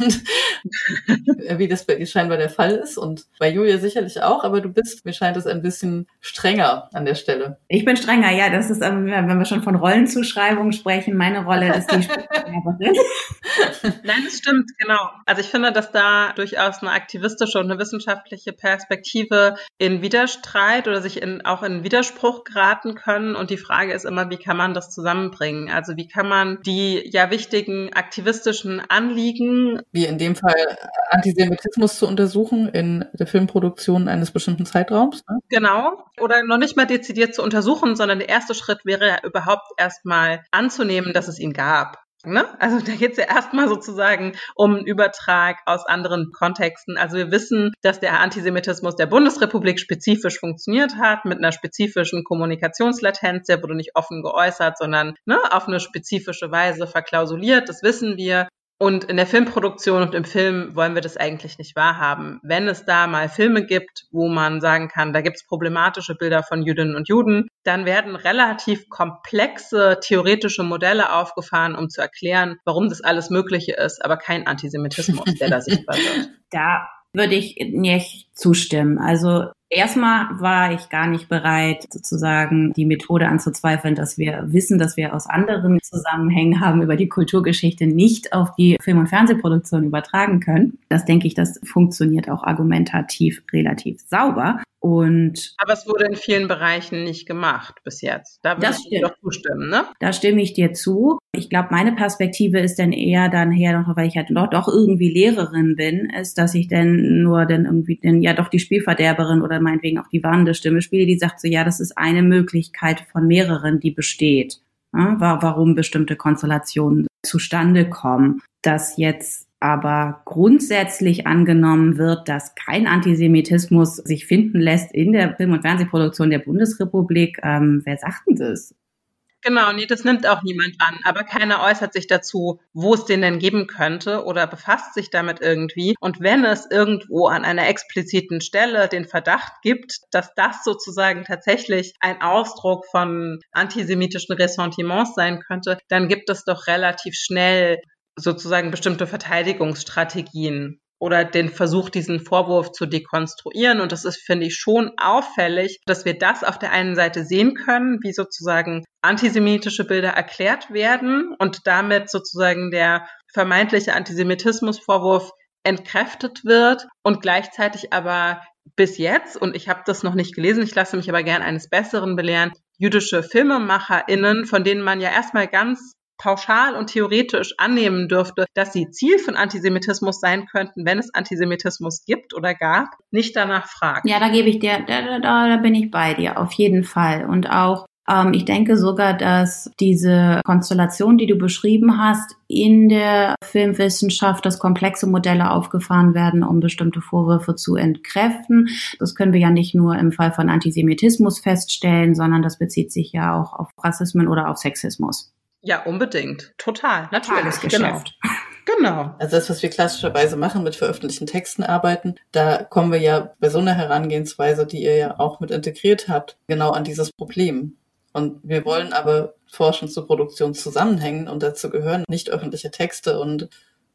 wie das bei dir scheinbar der Fall ist und bei Julia sicherlich auch, aber du bist, mir scheint es ein bisschen strenger an der Stelle. Ich bin strenger, ja, das ist, wenn wir schon von Rollenzuschreibung sprechen, meine Rolle ist die Nein, das stimmt, genau. Also ich finde, dass da durchaus eine aktivistische und eine wissenschaftliche Perspektive in Widerstreit oder sich in, auch in Widerspruch geraten können. Und die Frage ist immer, wie kann man das zusammenbringen? Also wie kann man die ja wichtigen aktivistischen Anliegen, wie in dem Fall Antisemitismus zu untersuchen in der Filmproduktion eines bestimmten Zeitraums. Ne? Genau. Oder noch nicht mal dezidiert zu untersuchen, sondern der erste Schritt wäre ja überhaupt erstmal anzunehmen, dass es ihn gab. Ne? Also da geht es ja erstmal sozusagen um einen Übertrag aus anderen Kontexten. Also wir wissen, dass der Antisemitismus der Bundesrepublik spezifisch funktioniert hat, mit einer spezifischen Kommunikationslatenz. Der wurde nicht offen geäußert, sondern ne, auf eine spezifische Weise verklausuliert. Das wissen wir. Und in der Filmproduktion und im Film wollen wir das eigentlich nicht wahrhaben. Wenn es da mal Filme gibt, wo man sagen kann, da gibt es problematische Bilder von Jüdinnen und Juden, dann werden relativ komplexe theoretische Modelle aufgefahren, um zu erklären, warum das alles Mögliche ist, aber kein Antisemitismus, der da sichtbar wird. Da würde ich nicht zustimmen. Also Erstmal war ich gar nicht bereit, sozusagen die Methode anzuzweifeln, dass wir wissen, dass wir aus anderen Zusammenhängen haben über die Kulturgeschichte nicht auf die Film- und Fernsehproduktion übertragen können. Das denke ich, das funktioniert auch argumentativ relativ sauber. Und Aber es wurde in vielen Bereichen nicht gemacht bis jetzt. Da würde ich dir doch zustimmen, ne? Da stimme ich dir zu. Ich glaube, meine Perspektive ist dann eher dann her, noch, weil ich halt doch, doch irgendwie Lehrerin bin, ist, dass ich dann nur dann irgendwie dann ja doch die Spielverderberin oder meinetwegen auch die warnende Stimme spiele, die sagt so, ja, das ist eine Möglichkeit von mehreren, die besteht. Ja, warum bestimmte Konstellationen zustande kommen. Dass jetzt aber grundsätzlich angenommen wird, dass kein Antisemitismus sich finden lässt in der Film- und Fernsehproduktion der Bundesrepublik. Ähm, wer sagt denn das? Genau, nee, das nimmt auch niemand an. Aber keiner äußert sich dazu, wo es den denn geben könnte oder befasst sich damit irgendwie. Und wenn es irgendwo an einer expliziten Stelle den Verdacht gibt, dass das sozusagen tatsächlich ein Ausdruck von antisemitischen Ressentiments sein könnte, dann gibt es doch relativ schnell sozusagen bestimmte Verteidigungsstrategien oder den Versuch, diesen Vorwurf zu dekonstruieren. Und das ist, finde ich, schon auffällig, dass wir das auf der einen Seite sehen können, wie sozusagen antisemitische Bilder erklärt werden und damit sozusagen der vermeintliche Antisemitismusvorwurf entkräftet wird und gleichzeitig aber bis jetzt, und ich habe das noch nicht gelesen, ich lasse mich aber gern eines Besseren belehren, jüdische FilmemacherInnen, von denen man ja erstmal ganz pauschal und theoretisch annehmen dürfte, dass sie Ziel von Antisemitismus sein könnten, wenn es Antisemitismus gibt oder gab, nicht danach fragt. Ja, da gebe ich dir, da, da, da bin ich bei dir, auf jeden Fall. Und auch, ähm, ich denke sogar, dass diese Konstellation, die du beschrieben hast, in der Filmwissenschaft, dass komplexe Modelle aufgefahren werden, um bestimmte Vorwürfe zu entkräften. Das können wir ja nicht nur im Fall von Antisemitismus feststellen, sondern das bezieht sich ja auch auf Rassismen oder auf Sexismus. Ja, unbedingt. Total. Natürlich. Tagesgeschäft. Genau. genau. Also das, was wir klassischerweise machen, mit veröffentlichten Texten arbeiten, da kommen wir ja bei so einer Herangehensweise, die ihr ja auch mit integriert habt, genau an dieses Problem. Und wir wollen aber Forschung zur Produktion zusammenhängen und dazu gehören nicht öffentliche Texte und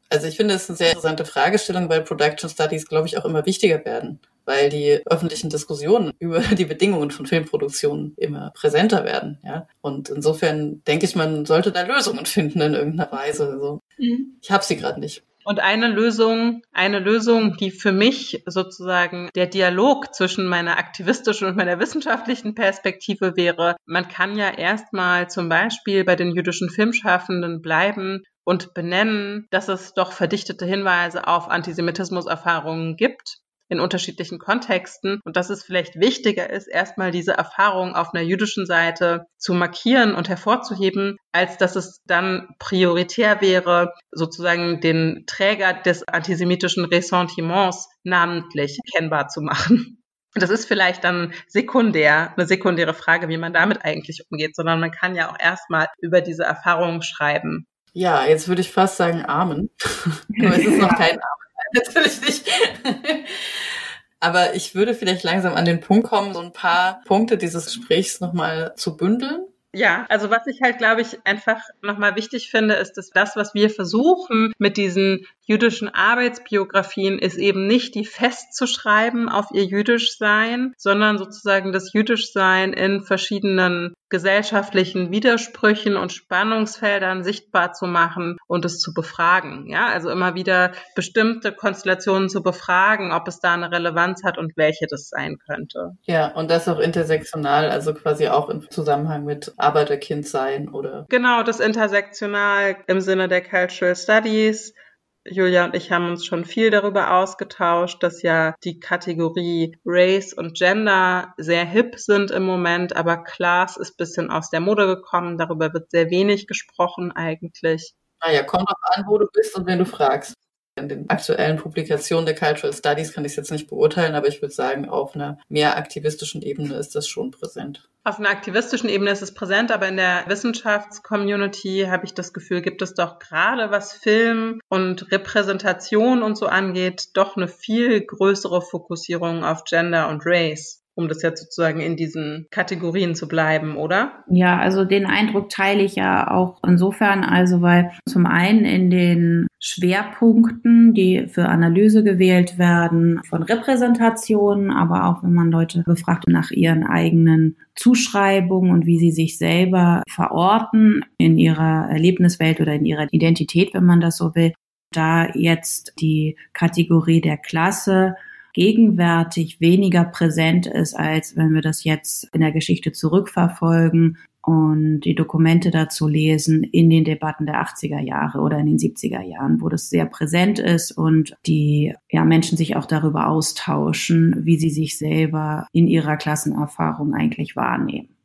also ich finde es eine sehr interessante Fragestellung, weil Production Studies, glaube ich, auch immer wichtiger werden, weil die öffentlichen Diskussionen über die Bedingungen von Filmproduktionen immer präsenter werden. Ja? Und insofern denke ich, man sollte da Lösungen finden in irgendeiner Weise. Also, mhm. Ich habe sie gerade nicht. Und eine Lösung, eine Lösung, die für mich sozusagen der Dialog zwischen meiner aktivistischen und meiner wissenschaftlichen Perspektive wäre, man kann ja erstmal zum Beispiel bei den jüdischen Filmschaffenden bleiben und benennen, dass es doch verdichtete Hinweise auf Antisemitismuserfahrungen gibt in unterschiedlichen Kontexten und dass es vielleicht wichtiger ist, erstmal diese Erfahrung auf einer jüdischen Seite zu markieren und hervorzuheben, als dass es dann prioritär wäre, sozusagen den Träger des antisemitischen Ressentiments namentlich kennbar zu machen. Das ist vielleicht dann sekundär, eine sekundäre Frage, wie man damit eigentlich umgeht, sondern man kann ja auch erstmal über diese Erfahrungen schreiben. Ja, jetzt würde ich fast sagen Amen. Aber es ist noch kein Amen, natürlich nicht. Aber ich würde vielleicht langsam an den Punkt kommen, so ein paar Punkte dieses Gesprächs nochmal zu bündeln. Ja, also was ich halt, glaube ich, einfach nochmal wichtig finde, ist, dass das, was wir versuchen mit diesen jüdischen Arbeitsbiografien, ist eben nicht die festzuschreiben auf ihr Jüdischsein, sondern sozusagen das Jüdischsein in verschiedenen gesellschaftlichen Widersprüchen und Spannungsfeldern sichtbar zu machen und es zu befragen. Ja, also immer wieder bestimmte Konstellationen zu befragen, ob es da eine Relevanz hat und welche das sein könnte. Ja, und das auch intersektional, also quasi auch im Zusammenhang mit Arbeiterkind sein oder? Genau, das intersektional im Sinne der Cultural Studies. Julia und ich haben uns schon viel darüber ausgetauscht, dass ja die Kategorie Race und Gender sehr hip sind im Moment, aber Class ist bisschen aus der Mode gekommen. Darüber wird sehr wenig gesprochen eigentlich. Naja, kommt auch an, wo du bist und wen du fragst in den aktuellen Publikationen der Cultural Studies kann ich es jetzt nicht beurteilen, aber ich würde sagen, auf einer mehr aktivistischen Ebene ist das schon präsent. Auf einer aktivistischen Ebene ist es präsent, aber in der Wissenschaftscommunity habe ich das Gefühl, gibt es doch gerade was Film und Repräsentation und so angeht, doch eine viel größere Fokussierung auf Gender und Race um das jetzt sozusagen in diesen Kategorien zu bleiben, oder? Ja, also den Eindruck teile ich ja auch insofern, also weil zum einen in den Schwerpunkten, die für Analyse gewählt werden, von Repräsentationen, aber auch wenn man Leute befragt nach ihren eigenen Zuschreibungen und wie sie sich selber verorten in ihrer Erlebniswelt oder in ihrer Identität, wenn man das so will, da jetzt die Kategorie der Klasse gegenwärtig weniger präsent ist, als wenn wir das jetzt in der Geschichte zurückverfolgen und die Dokumente dazu lesen in den Debatten der 80er Jahre oder in den 70er Jahren, wo das sehr präsent ist und die ja, Menschen sich auch darüber austauschen, wie sie sich selber in ihrer Klassenerfahrung eigentlich wahrnehmen.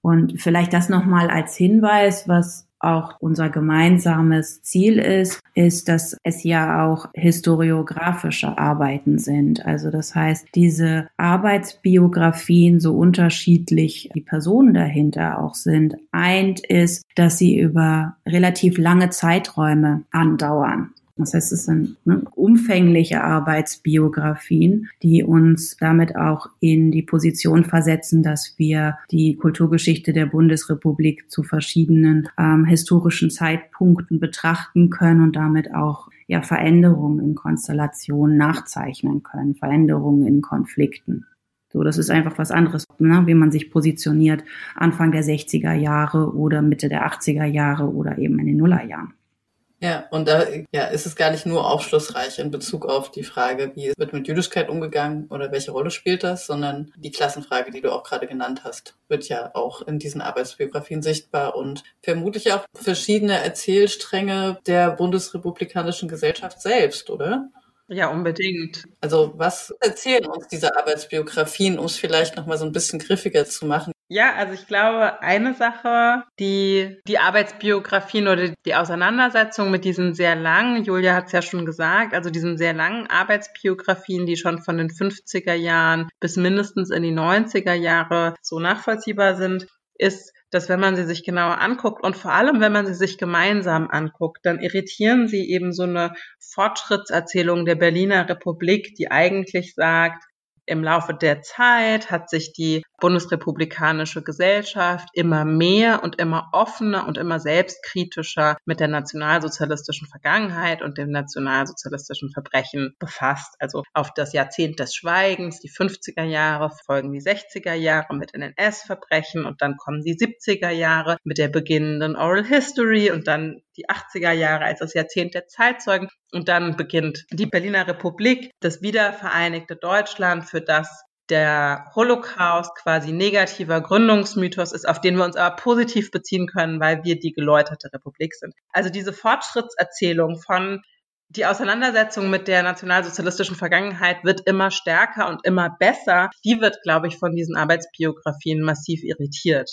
Und vielleicht das nochmal als Hinweis, was auch unser gemeinsames Ziel ist, ist, dass es ja auch historiografische Arbeiten sind. Also das heißt, diese Arbeitsbiografien, so unterschiedlich die Personen dahinter auch sind, eint ist, dass sie über relativ lange Zeiträume andauern. Das heißt, es sind ne, umfängliche Arbeitsbiografien, die uns damit auch in die Position versetzen, dass wir die Kulturgeschichte der Bundesrepublik zu verschiedenen ähm, historischen Zeitpunkten betrachten können und damit auch ja, Veränderungen in Konstellationen nachzeichnen können, Veränderungen in Konflikten. So, das ist einfach was anderes, ne, wie man sich positioniert Anfang der 60er Jahre oder Mitte der 80er Jahre oder eben in den Nullerjahren. Ja, und da ja, ist es gar nicht nur aufschlussreich in Bezug auf die Frage, wie wird mit Jüdischkeit umgegangen oder welche Rolle spielt das, sondern die Klassenfrage, die du auch gerade genannt hast, wird ja auch in diesen Arbeitsbiografien sichtbar und vermutlich auch verschiedene Erzählstränge der bundesrepublikanischen Gesellschaft selbst, oder? Ja, unbedingt. Also was erzählen uns diese Arbeitsbiografien, um es vielleicht nochmal so ein bisschen griffiger zu machen? Ja, also ich glaube, eine Sache, die die Arbeitsbiografien oder die Auseinandersetzung mit diesen sehr langen, Julia hat es ja schon gesagt, also diesen sehr langen Arbeitsbiografien, die schon von den 50er Jahren bis mindestens in die 90er Jahre so nachvollziehbar sind, ist, dass wenn man sie sich genauer anguckt und vor allem, wenn man sie sich gemeinsam anguckt, dann irritieren sie eben so eine Fortschrittserzählung der Berliner Republik, die eigentlich sagt, im Laufe der Zeit hat sich die bundesrepublikanische Gesellschaft immer mehr und immer offener und immer selbstkritischer mit der nationalsozialistischen Vergangenheit und dem nationalsozialistischen Verbrechen befasst. Also auf das Jahrzehnt des Schweigens, die 50er Jahre, folgen die 60er Jahre mit NS-Verbrechen und dann kommen die 70er Jahre mit der beginnenden Oral History und dann die 80er Jahre als das Jahrzehnt der Zeitzeugen und dann beginnt die Berliner Republik, das wiedervereinigte Deutschland, für das der Holocaust quasi negativer Gründungsmythos ist, auf den wir uns aber positiv beziehen können, weil wir die geläuterte Republik sind. Also diese Fortschrittserzählung von die Auseinandersetzung mit der nationalsozialistischen Vergangenheit wird immer stärker und immer besser. Die wird, glaube ich, von diesen Arbeitsbiografien massiv irritiert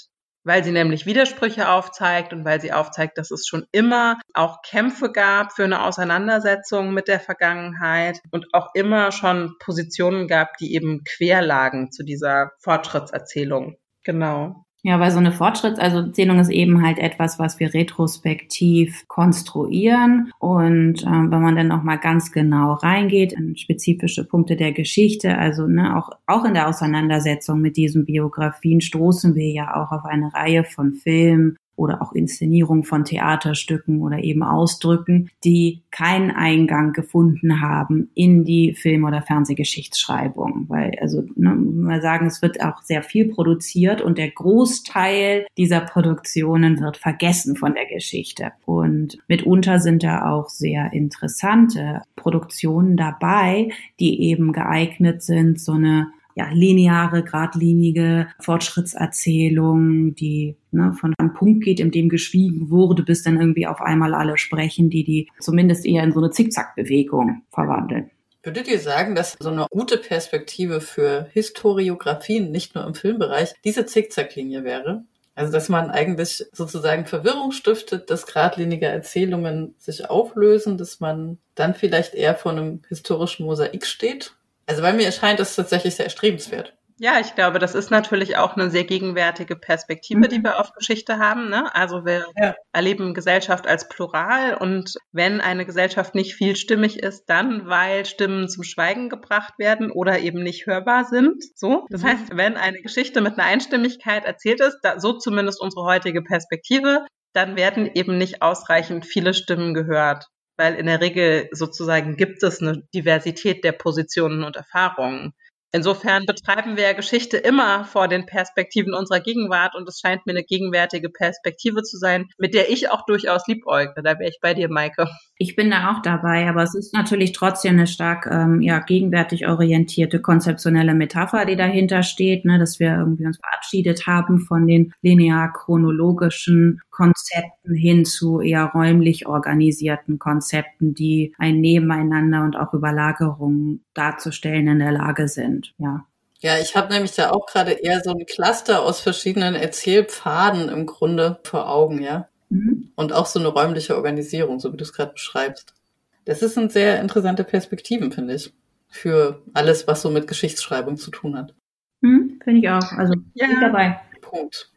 weil sie nämlich Widersprüche aufzeigt und weil sie aufzeigt, dass es schon immer auch Kämpfe gab für eine Auseinandersetzung mit der Vergangenheit und auch immer schon Positionen gab, die eben quer lagen zu dieser Fortschrittserzählung. Genau. Ja, weil so eine Fortschrittserzählung ist eben halt etwas, was wir retrospektiv konstruieren. Und äh, wenn man dann auch mal ganz genau reingeht in spezifische Punkte der Geschichte, also ne, auch, auch in der Auseinandersetzung mit diesen Biografien stoßen wir ja auch auf eine Reihe von Filmen, oder auch Inszenierung von Theaterstücken oder eben Ausdrücken, die keinen Eingang gefunden haben in die Film- oder Fernsehgeschichtsschreibung. Weil, also, ne, mal sagen, es wird auch sehr viel produziert und der Großteil dieser Produktionen wird vergessen von der Geschichte. Und mitunter sind da auch sehr interessante Produktionen dabei, die eben geeignet sind, so eine ja, lineare, geradlinige Fortschrittserzählung, die ne, von einem Punkt geht, in dem geschwiegen wurde, bis dann irgendwie auf einmal alle sprechen, die die zumindest eher in so eine Zickzackbewegung verwandeln. Würdet ihr sagen, dass so eine gute Perspektive für Historiografien, nicht nur im Filmbereich, diese Zickzacklinie wäre? Also, dass man eigentlich sozusagen Verwirrung stiftet, dass geradlinige Erzählungen sich auflösen, dass man dann vielleicht eher vor einem historischen Mosaik steht also bei mir erscheint es tatsächlich sehr erstrebenswert. Ja, ich glaube, das ist natürlich auch eine sehr gegenwärtige Perspektive, mhm. die wir auf Geschichte haben. Ne? Also wir ja. erleben Gesellschaft als plural und wenn eine Gesellschaft nicht vielstimmig ist, dann weil Stimmen zum Schweigen gebracht werden oder eben nicht hörbar sind. So, das mhm. heißt, wenn eine Geschichte mit einer Einstimmigkeit erzählt ist, da, so zumindest unsere heutige Perspektive, dann werden eben nicht ausreichend viele Stimmen gehört weil in der Regel sozusagen gibt es eine Diversität der Positionen und Erfahrungen. Insofern betreiben wir Geschichte immer vor den Perspektiven unserer Gegenwart und es scheint mir eine gegenwärtige Perspektive zu sein, mit der ich auch durchaus liebäugle. Da wäre ich bei dir, Maike. Ich bin da auch dabei, aber es ist natürlich trotzdem eine stark ähm, ja, gegenwärtig orientierte konzeptionelle Metapher, die dahinter steht, ne, dass wir irgendwie uns verabschiedet haben von den linear-chronologischen Konzepten hin zu eher räumlich organisierten Konzepten, die ein Nebeneinander und auch Überlagerungen darzustellen in der Lage sind. Ja. Ja, ich habe nämlich da auch gerade eher so ein Cluster aus verschiedenen Erzählpfaden im Grunde vor Augen, ja. Mhm. Und auch so eine räumliche Organisierung, so wie du es gerade beschreibst. Das ist eine sehr interessante Perspektiven, finde ich, für alles, was so mit Geschichtsschreibung zu tun hat. Mhm, Finde ich auch. Also Ja. bin ich dabei. Punkt.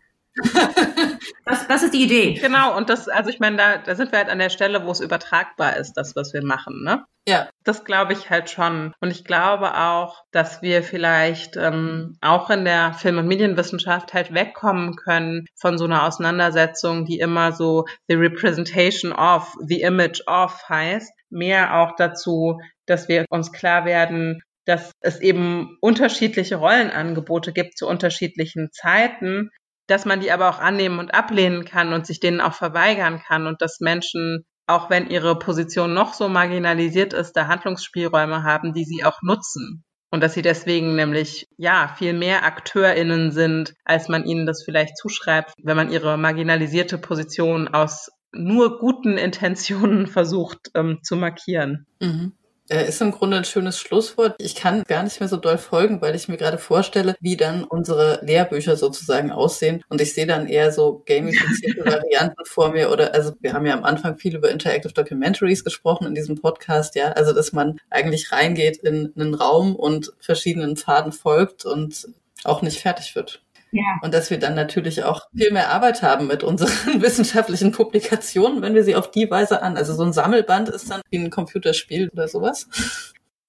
Was, was ist die Idee? Genau, und das, also ich meine, da, da sind wir halt an der Stelle, wo es übertragbar ist, das, was wir machen, ne? Ja, Das glaube ich halt schon. Und ich glaube auch, dass wir vielleicht ähm, auch in der Film- und Medienwissenschaft halt wegkommen können von so einer Auseinandersetzung, die immer so the representation of, the image of heißt. Mehr auch dazu, dass wir uns klar werden, dass es eben unterschiedliche Rollenangebote gibt zu unterschiedlichen Zeiten, dass man die aber auch annehmen und ablehnen kann und sich denen auch verweigern kann und dass Menschen, auch wenn ihre Position noch so marginalisiert ist, da Handlungsspielräume haben, die sie auch nutzen. Und dass sie deswegen nämlich, ja, viel mehr AkteurInnen sind, als man ihnen das vielleicht zuschreibt, wenn man ihre marginalisierte Position aus nur guten Intentionen versucht ähm, zu markieren. Mhm. Äh, Ist im Grunde ein schönes Schlusswort. Ich kann gar nicht mehr so doll folgen, weil ich mir gerade vorstelle, wie dann unsere Lehrbücher sozusagen aussehen. Und ich sehe dann eher so gamifizierte Varianten vor mir oder, also wir haben ja am Anfang viel über Interactive Documentaries gesprochen in diesem Podcast, ja. Also, dass man eigentlich reingeht in einen Raum und verschiedenen Pfaden folgt und auch nicht fertig wird. Ja. Und dass wir dann natürlich auch viel mehr Arbeit haben mit unseren wissenschaftlichen Publikationen, wenn wir sie auf die Weise an. Also so ein Sammelband ist dann wie ein Computerspiel oder sowas.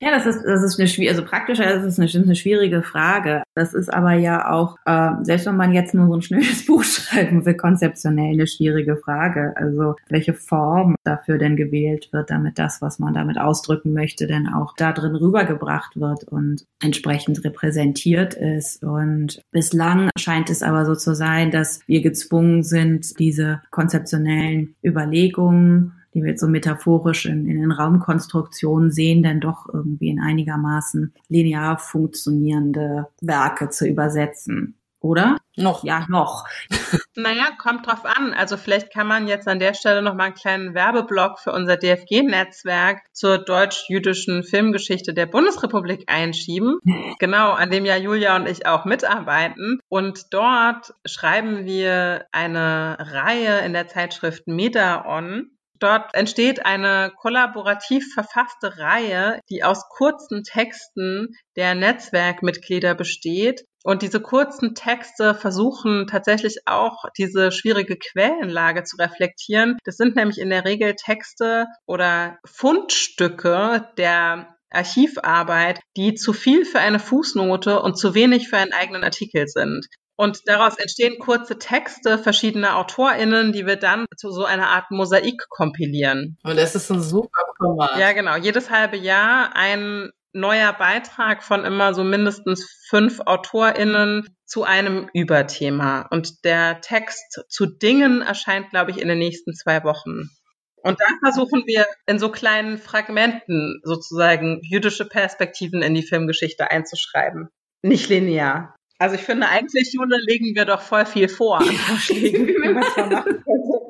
Ja, das ist, das ist eine also praktischer ist es eine, eine schwierige Frage. Das ist aber ja auch, äh, selbst wenn man jetzt nur so ein schnelles Buch schreiben will, konzeptionell eine schwierige Frage. Also welche Form dafür denn gewählt wird, damit das, was man damit ausdrücken möchte, denn auch da drin rübergebracht wird und entsprechend repräsentiert ist. Und bislang scheint es aber so zu sein, dass wir gezwungen sind, diese konzeptionellen Überlegungen die wir jetzt so metaphorisch in, in den Raumkonstruktionen sehen, dann doch irgendwie in einigermaßen linear funktionierende Werke zu übersetzen. Oder? Noch. Ja, noch. Naja, kommt drauf an. Also vielleicht kann man jetzt an der Stelle noch mal einen kleinen Werbeblock für unser DFG-Netzwerk zur deutsch-jüdischen Filmgeschichte der Bundesrepublik einschieben. Genau, an dem ja Julia und ich auch mitarbeiten. Und dort schreiben wir eine Reihe in der Zeitschrift Medaon. Dort entsteht eine kollaborativ verfasste Reihe, die aus kurzen Texten der Netzwerkmitglieder besteht. Und diese kurzen Texte versuchen tatsächlich auch diese schwierige Quellenlage zu reflektieren. Das sind nämlich in der Regel Texte oder Fundstücke der Archivarbeit, die zu viel für eine Fußnote und zu wenig für einen eigenen Artikel sind. Und daraus entstehen kurze Texte verschiedener AutorInnen, die wir dann zu so einer Art Mosaik kompilieren. Und das ist ein super Format. Ja, genau. Jedes halbe Jahr ein neuer Beitrag von immer so mindestens fünf AutorInnen zu einem Überthema. Und der Text zu Dingen erscheint, glaube ich, in den nächsten zwei Wochen. Und dann versuchen wir in so kleinen Fragmenten sozusagen jüdische Perspektiven in die Filmgeschichte einzuschreiben. Nicht linear. Also ich finde, eigentlich, Jule, legen wir doch voll viel vor an Vorschlägen, wie man es machen könnte.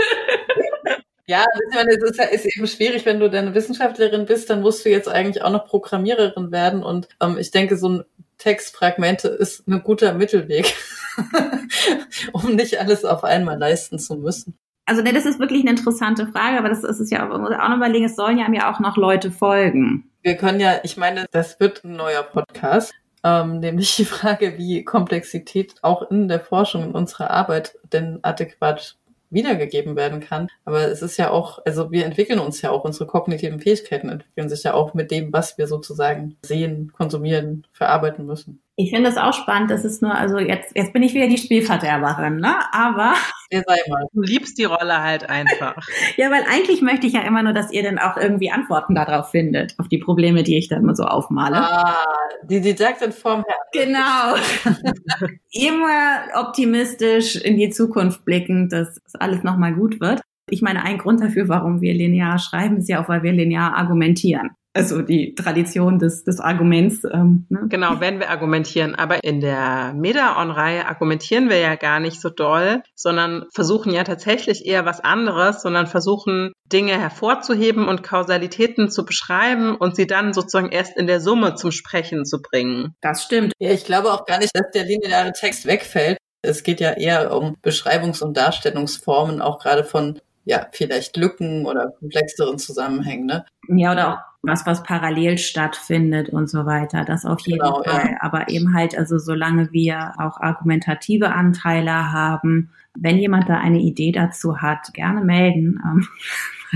Ja, ich meine, es ist, ja- ist eben schwierig, wenn du dann Wissenschaftlerin bist, dann musst du jetzt eigentlich auch noch Programmiererin werden. Und ähm, ich denke, so ein Textfragmente ist ein guter Mittelweg, um nicht alles auf einmal leisten zu müssen. Also ne, das ist wirklich eine interessante Frage, aber das ist es ja, man muss auch noch überlegen, es sollen ja mir auch noch Leute folgen. Wir können ja, ich meine, das wird ein neuer Podcast, ähm, nämlich die Frage, wie Komplexität auch in der Forschung in unserer Arbeit denn adäquat wiedergegeben werden kann. Aber es ist ja auch, also wir entwickeln uns ja auch, unsere kognitiven Fähigkeiten entwickeln sich ja auch mit dem, was wir sozusagen sehen, konsumieren, verarbeiten müssen. Ich finde es auch spannend, das ist nur, also jetzt, jetzt bin ich wieder die Spielverderberin, ne? Aber Der sei mal. Du liebst die Rolle halt einfach. ja, weil eigentlich möchte ich ja immer nur, dass ihr dann auch irgendwie Antworten darauf findet, auf die Probleme, die ich da immer so aufmale. Ah, die Didaktin vorm Herrn. Genau. Immer optimistisch in die Zukunft blickend, dass alles nochmal gut wird. Ich meine, ein Grund dafür, warum wir linear schreiben, ist ja auch, weil wir linear argumentieren. Also die Tradition des, des Arguments. Ähm, ne? Genau, wenn wir argumentieren. Aber in der Meda-On-Reihe argumentieren wir ja gar nicht so doll, sondern versuchen ja tatsächlich eher was anderes, sondern versuchen Dinge hervorzuheben und Kausalitäten zu beschreiben und sie dann sozusagen erst in der Summe zum Sprechen zu bringen. Das stimmt. Ja, ich glaube auch gar nicht, dass der lineare Text wegfällt. Es geht ja eher um Beschreibungs- und Darstellungsformen, auch gerade von ja, vielleicht Lücken oder komplexeren Zusammenhängen. Ne? Ja, oder auch was, was parallel stattfindet und so weiter. Das auf jeden Genau, Fall. ja. Aber eben halt, also solange wir auch argumentative Anteile haben, wenn jemand da eine Idee dazu hat, gerne melden.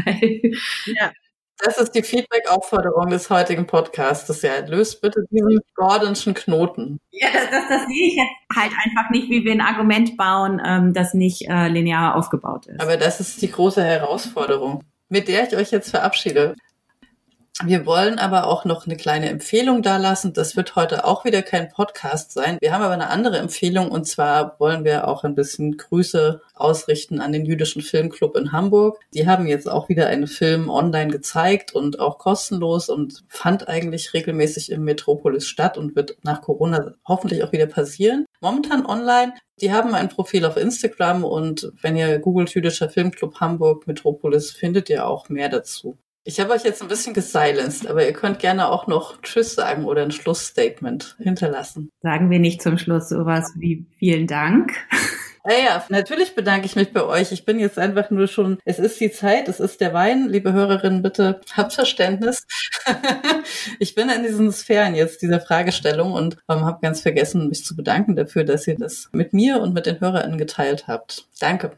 Ähm, Ja, Das ist die Feedback-Aufforderung des heutigen Podcasts. Ja, löst bitte diesen Gordonschen Knoten. Ja, das, das, das sehe ich jetzt halt einfach nicht, wie wir ein Argument bauen, ähm, das nicht äh, linear aufgebaut ist. Aber das ist die große Herausforderung, mit der ich euch jetzt verabschiede. Wir wollen aber auch noch eine kleine Empfehlung dalassen. Das wird heute auch wieder kein Podcast sein. Wir haben aber eine andere Empfehlung und zwar wollen wir auch ein bisschen Grüße ausrichten an den Jüdischen Filmclub in Hamburg. Die haben jetzt auch wieder einen Film online gezeigt und auch kostenlos und fand eigentlich regelmäßig im Metropolis statt und wird nach Corona hoffentlich auch wieder passieren. Momentan online. Die haben ein Profil auf Instagram und wenn ihr googelt Jüdischer Filmclub Hamburg Metropolis, findet ihr auch mehr dazu. Ich habe euch jetzt ein bisschen gesilenced, aber ihr könnt gerne auch noch Tschüss sagen oder ein Schlussstatement hinterlassen. Sagen wir nicht zum Schluss sowas wie vielen Dank. Ja, ja, natürlich bedanke ich mich bei euch. Ich bin jetzt einfach nur schon, es ist die Zeit, es ist der Wein. Liebe Hörerinnen, bitte habt Verständnis. ich bin in diesen Sphären jetzt dieser Fragestellung und ähm, habe ganz vergessen, mich zu bedanken dafür, dass ihr das mit mir und mit den HörerInnen geteilt habt. Danke.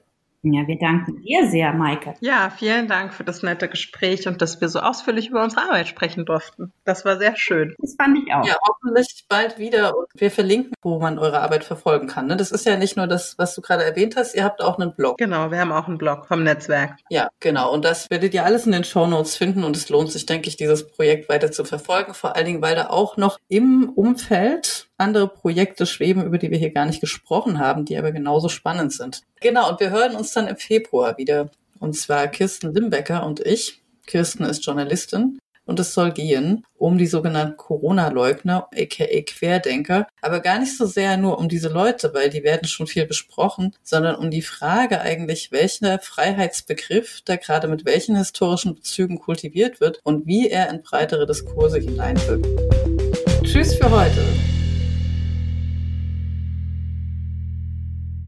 Ja, wir danken dir sehr, Maike. Ja, vielen Dank für das nette Gespräch und dass wir so ausführlich über unsere Arbeit sprechen durften. Das war sehr schön. Das fand ich auch. Ja, hoffentlich bald wieder. Und wir verlinken, wo man eure Arbeit verfolgen kann. Ne? Das ist ja nicht nur das, was du gerade erwähnt hast. Ihr habt auch einen Blog. Genau, wir haben auch einen Blog vom Netzwerk. Ja, genau. Und das werdet ihr alles in den Shownotes finden. Und es lohnt sich, denke ich, dieses Projekt weiter zu verfolgen. Vor allen Dingen, weil da auch noch im Umfeld andere Projekte schweben, über die wir hier gar nicht gesprochen haben, die aber genauso spannend sind. Genau. Und wir hören uns dann im Februar wieder. Und zwar Kirsten Limbecker und ich. Kirsten ist Journalistin. Und es soll gehen um die sogenannten Corona-Leugner, aka Querdenker, aber gar nicht so sehr nur um diese Leute, weil die werden schon viel besprochen, sondern um die Frage eigentlich, welcher Freiheitsbegriff da gerade mit welchen historischen Bezügen kultiviert wird und wie er in breitere Diskurse hineinwirkt. Tschüss für heute.